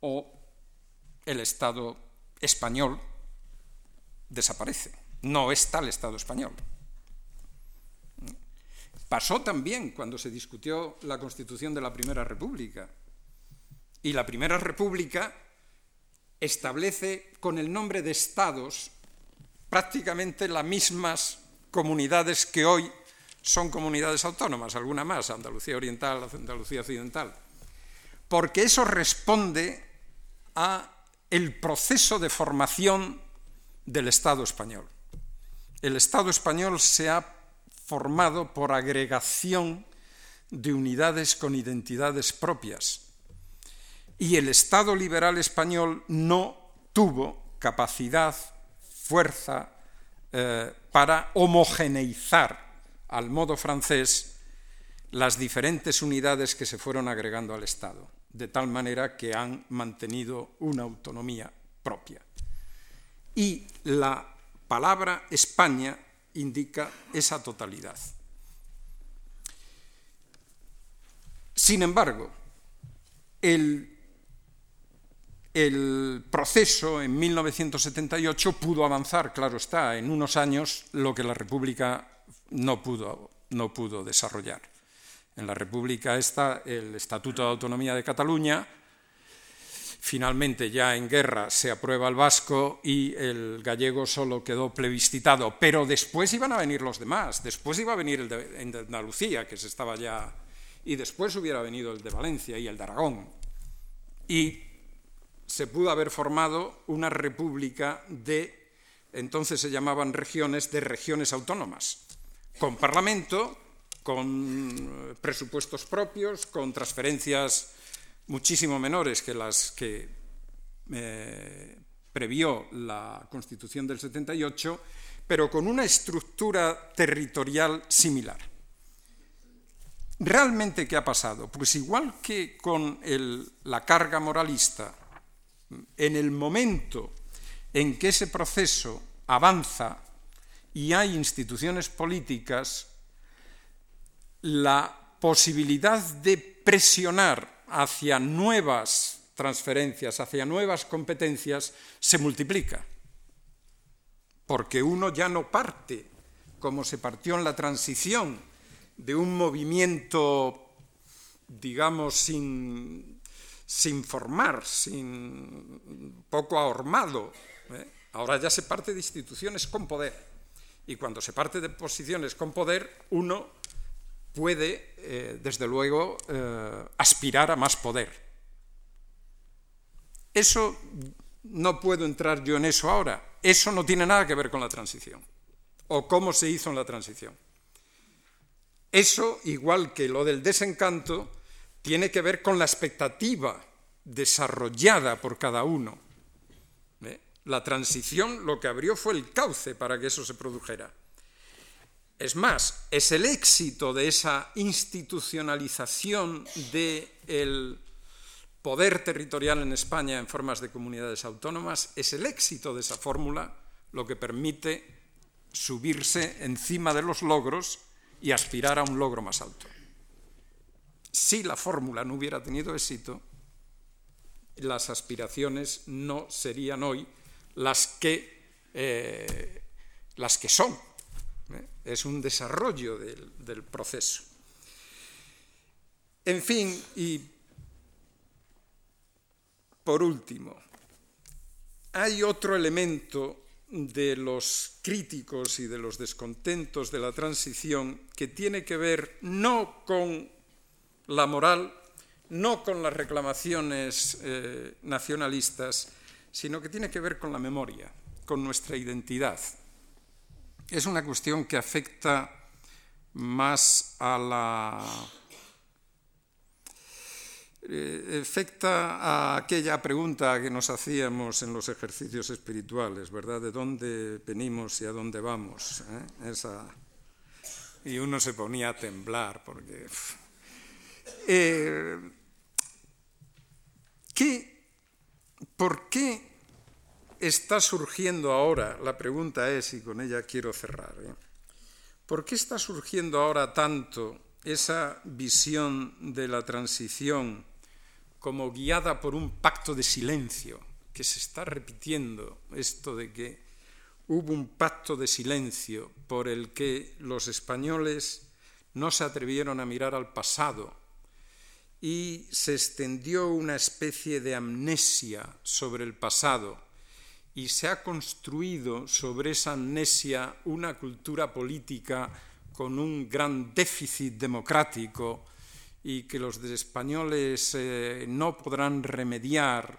o el Estado español desaparece. No está el Estado español. Pasó también cuando se discutió la constitución de la Primera República. Y la Primera República establece con el nombre de estados prácticamente las mismas comunidades que hoy son comunidades autónomas, alguna más, Andalucía Oriental, Andalucía Occidental, porque eso responde a el proceso de formación del Estado español. El Estado español se ha formado por agregación de unidades con identidades propias y el Estado liberal español no tuvo capacidad, fuerza eh, para homogeneizar al modo francés las diferentes unidades que se fueron agregando al Estado, de tal manera que han mantenido una autonomía propia. Y la palabra España indica esa totalidad. Sin embargo, el el proceso en 1978 pudo avanzar, claro está, en unos años lo que la República no pudo, no pudo desarrollar. En la República está el Estatuto de Autonomía de Cataluña, finalmente ya en guerra se aprueba el vasco y el gallego solo quedó plebiscitado, pero después iban a venir los demás, después iba a venir el de, Andalucía, que se estaba ya, y después hubiera venido el de Valencia y el de Aragón. Y se pudo haber formado una república de, entonces se llamaban regiones, de regiones autónomas, con parlamento, con presupuestos propios, con transferencias muchísimo menores que las que eh, previó la Constitución del 78, pero con una estructura territorial similar. ¿Realmente qué ha pasado? Pues igual que con la carga moralista en el momento en que ese proceso avanza y hay instituciones políticas, la posibilidad de presionar hacia nuevas transferencias, hacia nuevas competencias, se multiplica. Porque uno ya no parte, como se partió en la transición, de un movimiento, digamos, sin sin formar, sin poco ahormado, ¿eh? Ahora ya se parte de instituciones con poder. Y cuando se parte de posiciones con poder, uno puede, eh, desde luego, eh, aspirar a más poder. Eso no puedo entrar yo en eso ahora. Eso no tiene nada que ver con la transición o cómo se hizo en la transición. Eso, igual que lo del desencanto, tiene que ver con la expectativa desarrollada por cada uno. ¿Eh? La transición lo que abrió fue el cauce para que eso se produjera. Es más, es el éxito de esa institucionalización del poder territorial en España en formas de comunidades autónomas, es el éxito de esa fórmula lo que permite subirse encima de los logros y aspirar a un logro más alto. Si la fórmula no hubiera tenido éxito, las aspiraciones no serían hoy las que, eh, las que son es un desarrollo del, proceso. En fin, y por último, hay otro elemento de los críticos y de los descontentos de la transición que tiene que ver no con la moral, no con las reclamaciones eh, nacionalistas, sino que tiene que ver con la memoria, con nuestra identidad, es una cuestión que afecta más a la eh, afecta a aquella pregunta que nos hacíamos en los ejercicios espirituales, ¿verdad? ¿De dónde venimos y a dónde vamos? ¿eh? Esa... Y uno se ponía a temblar porque... Eh, ¿qué, ¿Por qué está surgiendo ahora, la pregunta es, y con ella quiero cerrar, ¿eh? ¿por qué está surgiendo ahora tanto esa visión de la transición como guiada por un pacto de silencio, que se está repitiendo esto de que hubo un pacto de silencio por el que los españoles no se atrevieron a mirar al pasado y se extendió una especie de amnesia sobre el pasado y se ha construido sobre esa amnesia una cultura política con un gran déficit democrático y que los españoles eh, no podrán remediar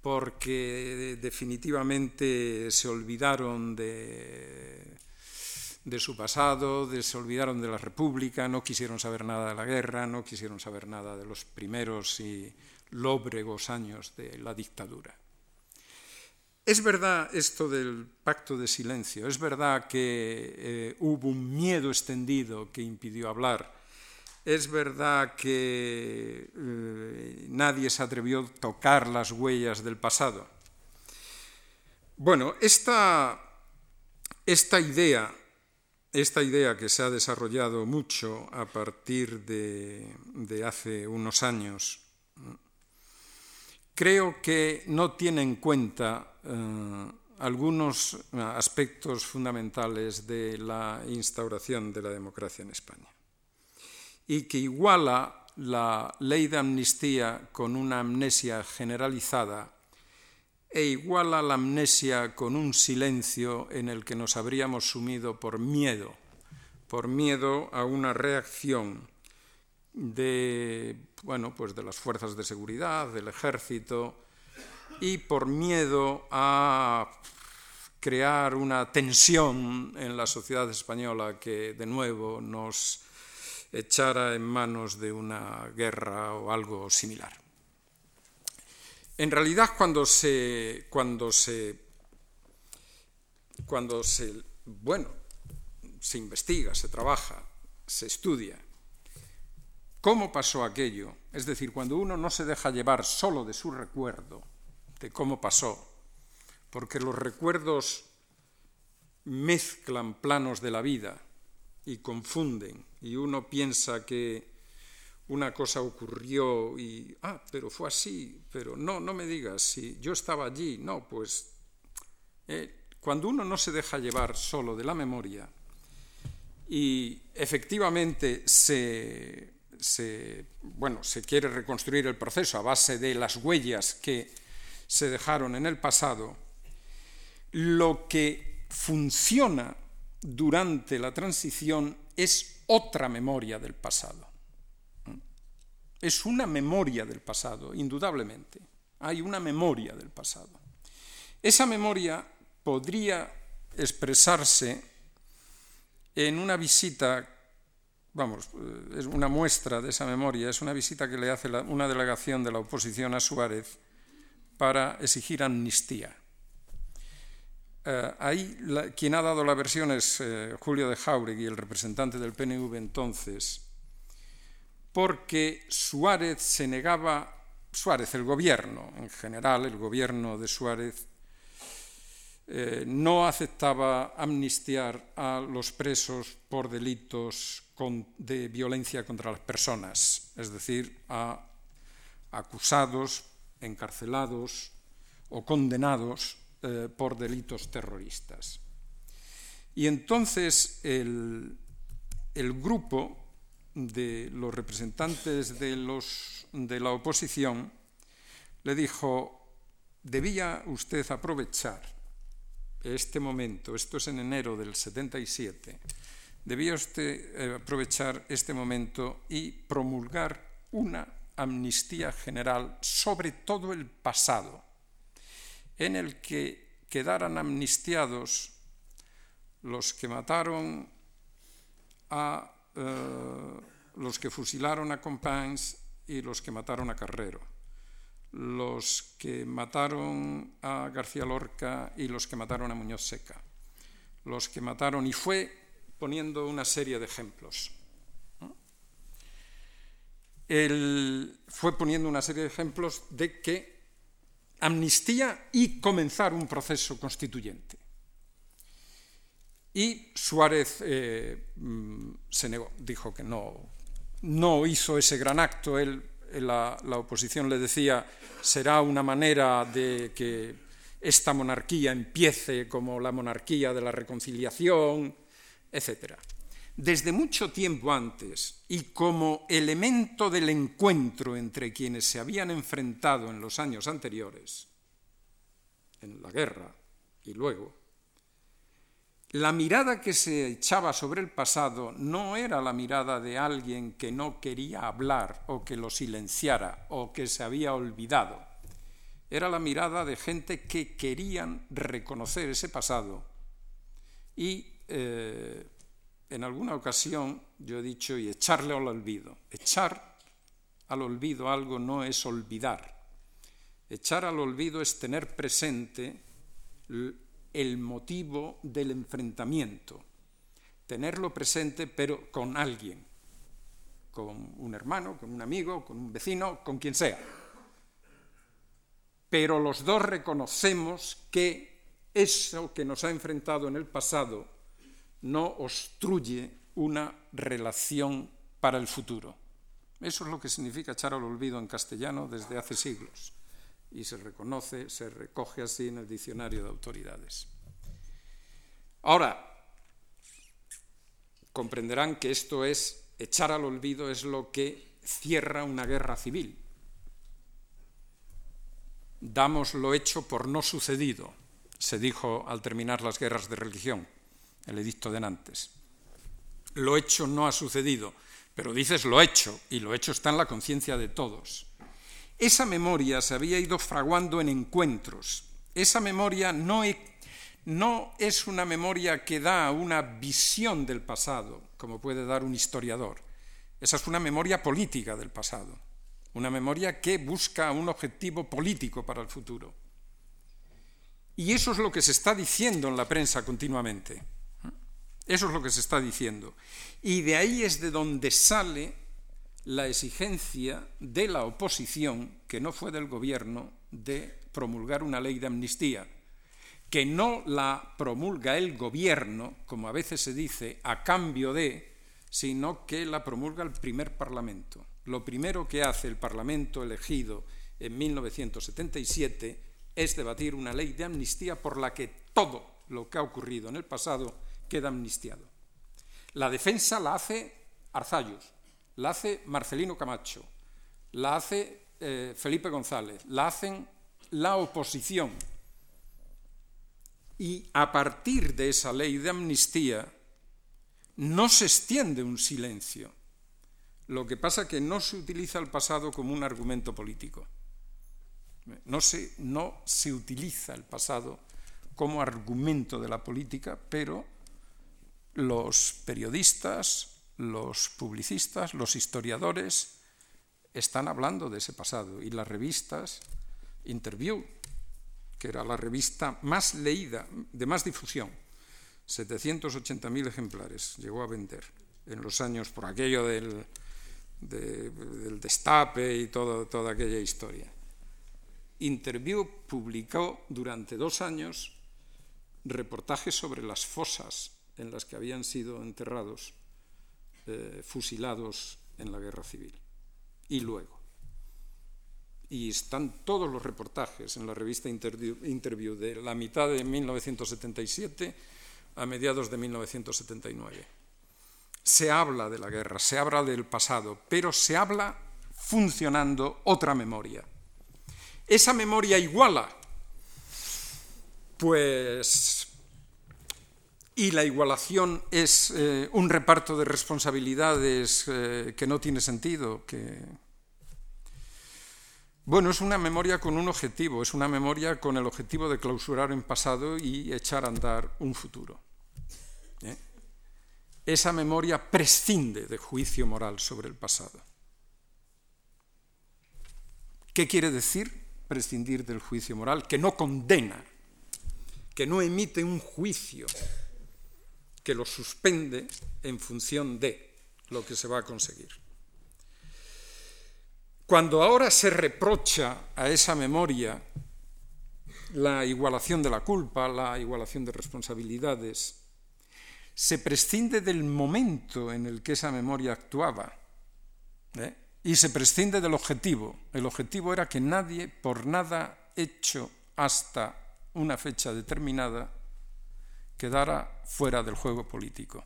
porque definitivamente se olvidaron de, de su pasado, se olvidaron de la República, no quisieron saber nada de la guerra, no quisieron saber nada de los primeros y lóbregos años de la dictadura. Es verdad esto del pacto de silencio, es verdad que eh, hubo un miedo extendido que impidió hablar, es verdad que eh, nadie se atrevió a tocar las huellas del pasado. Bueno, esta, esta idea, esta idea que se ha desarrollado mucho a partir de, hace unos años, creo que no tiene en cuenta eh, algunos eh, aspectos fundamentales de la instauración de la democracia en España y que iguala la ley de amnistía con una amnesia generalizada e iguala la amnesia con un silencio en el que nos habríamos sumido por miedo, por miedo a una reacción de, bueno, pues de las fuerzas de seguridad, del ejército, y por miedo a crear una tensión en la sociedad española que de nuevo nos echara en manos de una guerra o algo similar. En realidad, cuando se, cuando se, cuando se, bueno, se investiga, se trabaja, se estudia cómo pasó aquello, es decir, cuando uno no se deja llevar solo de su recuerdo, de cómo pasó, porque los recuerdos mezclan planos de la vida y confunden, y uno piensa que una cosa ocurrió y, ah, pero fue así, pero no, no me digas, si yo estaba allí, no, pues eh, cuando uno no se deja llevar solo de la memoria y efectivamente se, se, bueno, se quiere reconstruir el proceso a base de las huellas que se dejaron en el pasado, lo que funciona durante la transición es otra memoria del pasado. Es una memoria del pasado, indudablemente. Hay una memoria del pasado. Esa memoria podría expresarse en una visita, vamos, eh, es una muestra de esa memoria, es una visita que le hace una delegación de la oposición a Suárez para exigir amnistía. Eh, ahí quien ha dado la versión es eh, Julio de Jauregui, el representante del PNV entonces, porque Suárez se negaba, Suárez, el gobierno en general, el gobierno de Suárez, eh, no aceptaba amnistiar a los presos por delitos de violencia contra las personas, es decir, a acusados, encarcelados o condenados eh, por delitos terroristas. Y entonces el, grupo de los representantes de, los, de la oposición le dijo, debía usted aprovechar este momento, esto es en enero del 77, debía usted eh, aprovechar este momento y promulgar una amnistía general sobre todo el pasado en el que quedaran amnistiados los que mataron a eh, los que fusilaron a Companys y los que mataron a Carrero, los que mataron a García Lorca y los que mataron a Muñoz Seca, los que mataron, y fue poniendo una serie de ejemplos. fue poniendo una serie de ejemplos de que amnistía y comenzar un proceso constituyente. Y Suárez eh, mm, se negó, dijo que no, no hizo ese gran acto. Él, la, la oposición le decía, será una manera de que esta monarquía empiece como la monarquía de la reconciliación, etc desde mucho tiempo antes y como elemento del encuentro entre quienes se habían enfrentado en los años anteriores, en la guerra y luego, la mirada que se echaba sobre el pasado no era la mirada de alguien que no quería hablar o que lo silenciara o que se había olvidado. Era la mirada de gente que querían reconocer ese pasado y eh, en alguna ocasión yo he dicho y echarle al olvido. Echar al olvido algo no es olvidar. Echar al olvido es tener presente el motivo del enfrentamiento. Tenerlo presente pero con alguien, con un hermano, con un amigo, con un vecino, con quien sea. Pero los dos reconocemos que eso que nos ha enfrentado en el pasado no obstruye una relación para el futuro. Eso es lo que significa echar al olvido en castellano desde hace siglos y se reconoce, se recoge así en el diccionario de autoridades. Ahora, comprenderán que esto es, echar al olvido es lo que cierra una guerra civil. Damos lo hecho por no sucedido, se dijo al terminar las guerras de religión el edicto de Nantes. Lo hecho no ha sucedido, pero dices lo hecho, y lo hecho está en la conciencia de todos. Esa memoria se había ido fraguando en encuentros. Esa memoria no, no es una memoria que da una visión del pasado, como puede dar un historiador. Esa es una memoria política del pasado, una memoria que busca un objetivo político para el futuro. Y eso es lo que se está diciendo en la prensa continuamente. Eso es lo que se está diciendo. Y de ahí es de donde sale la exigencia de la oposición, que no fue del gobierno, de promulgar una ley de amnistía, que no la promulga el gobierno, como a veces se dice, a cambio de, sino que la promulga el primer Parlamento. Lo primero que hace el Parlamento elegido en 1977 es debatir una ley de amnistía por la que todo lo que ha ocurrido en el pasado queda amnistiado. La defensa la hace Arzayus, la hace Marcelino Camacho, la hace eh, Felipe González, la hacen la oposición. Y a partir de esa ley de amnistía no se extiende un silencio. Lo que pasa es que no se utiliza el pasado como un argumento político. No se, no se utiliza el pasado como argumento de la política, pero los periodistas, los publicistas, los historiadores están hablando de ese pasado y las revistas, Interview, que era la revista más leída, de más difusión, 780.000 ejemplares llegó a vender en los años por aquello del, destape y todo, toda aquella historia. Interview publicó durante dos años reportajes sobre las fosas en las que habían sido enterrados, eh, fusilados en la guerra civil. Y luego. Y están todos los reportajes en la revista Interview, de la mitad de 1977 a mediados de 1979. Se habla de la guerra, se habla del pasado, pero se habla funcionando otra memoria. Esa memoria iguala, pues y la igualación es eh, un reparto de responsabilidades eh, que no tiene sentido. Bueno, es una memoria con un objetivo, es una memoria con el objetivo de clausurar un pasado y echar a andar un futuro. ¿eh? Esa memoria prescinde de juicio moral sobre el pasado. ¿Qué quiere decir prescindir del juicio moral? Que no condena, que no emite un juicio que lo suspende en función de lo que se va a conseguir. Cuando ahora se reprocha a esa memoria la igualación de la culpa, la igualación de responsabilidades, se prescinde del momento en el que esa memoria actuaba ¿eh? y se prescinde del objetivo. El objetivo era que nadie, por nada hecho hasta una fecha determinada, quedara fuera del juego político.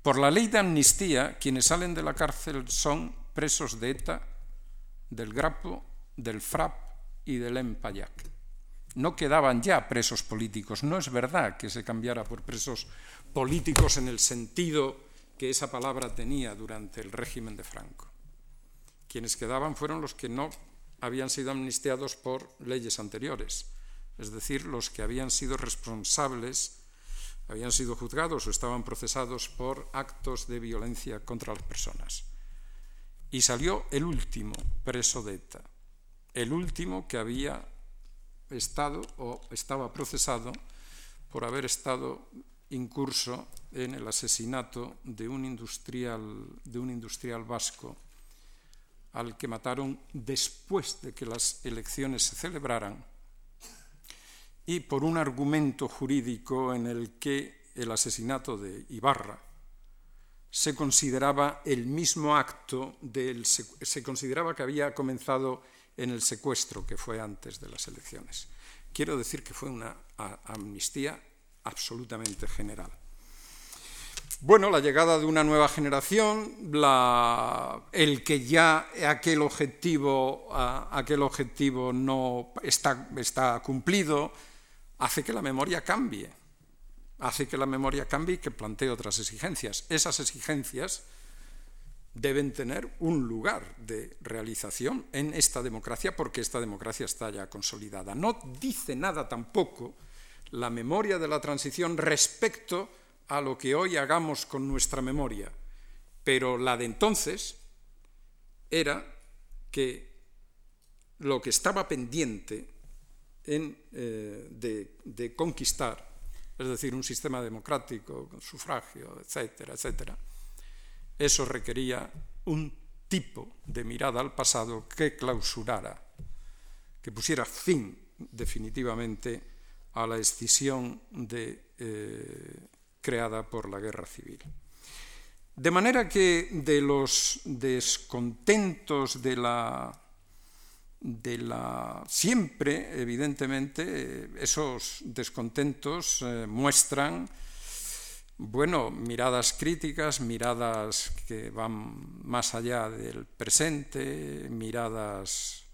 Por la ley de amnistía, quienes salen de la cárcel son presos de ETA, del Grapo, del FRAP y del Empayac. No quedaban ya presos políticos. No es verdad que se cambiara por presos políticos en el sentido que esa palabra tenía durante el régimen de Franco. Quienes quedaban fueron los que no habían sido amnistiados por leyes anteriores es decir, los que habían sido responsables, habían sido juzgados o estaban procesados por actos de violencia contra las personas. Y salió el último preso de ETA, el último que había estado o estaba procesado por haber estado incurso en el asesinato de un industrial, de un industrial vasco al que mataron después de que las elecciones se celebraran y por un argumento jurídico en el que el asesinato de Ibarra se consideraba el mismo acto del se consideraba que había comenzado en el secuestro que fue antes de las elecciones. Quiero decir que fue una amnistía absolutamente general. Bueno, la llegada de una nueva generación, el que ya aquel objetivo, aquel objetivo no está, está cumplido, hace que la memoria cambie, hace que la memoria cambie y que plantee otras exigencias. Esas exigencias deben tener un lugar de realización en esta democracia porque esta democracia está ya consolidada. No dice nada tampoco la memoria de la transición respecto a lo que hoy hagamos con nuestra memoria, pero la de entonces era que lo que estaba pendiente eh, de, conquistar, es decir, un sistema democrático con sufragio, etcétera, etcétera, eso requería un tipo de mirada al pasado que clausurara, que pusiera fin definitivamente a la escisión eh, creada por la guerra civil. De manera que de los descontentos de la de la siempre evidentemente esos descontentos eh, muestran bueno miradas críticas miradas que van más allá del presente miradas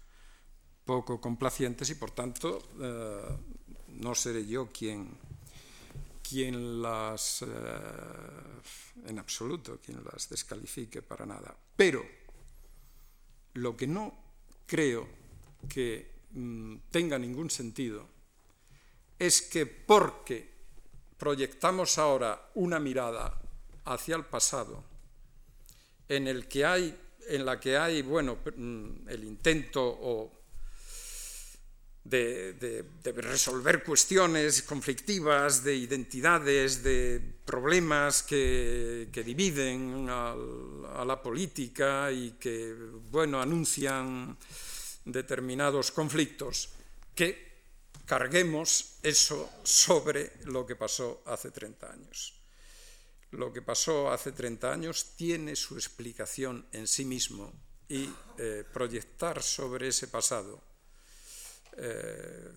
poco complacientes y por tanto eh, no seré yo quien, quien las, eh, en absoluto, quien las descalifique para nada. Pero lo que no creo que mm, tenga ningún sentido es que porque proyectamos ahora una mirada hacia el pasado, en el que hay, en la que hay, bueno, mm, el intento de, resolver cuestiones conflictivas, de identidades, de problemas que, dividen a la política y que, bueno, anuncian determinados conflictos, que carguemos eso sobre lo que pasó hace 30 años. Lo que pasó hace 30 años tiene su explicación en sí mismo y eh, proyectar sobre ese pasado eh,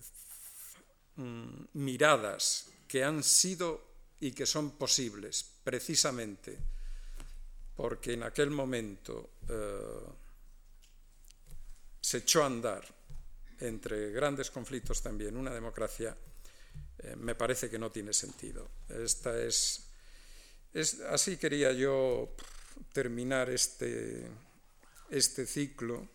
mm, miradas que han sido y que son posibles precisamente porque en aquel momento eh, se echó a andar entre grandes conflictos también una democracia, eh, me parece que no tiene sentido. Esta es, es así quería yo terminar este, este ciclo.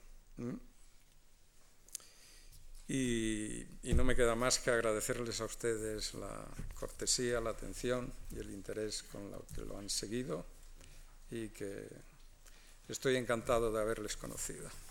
Y, y, no me queda más que agradecerles a ustedes la cortesía, la atención y el interés con lo que lo han seguido y que estoy encantado de haberles conocido.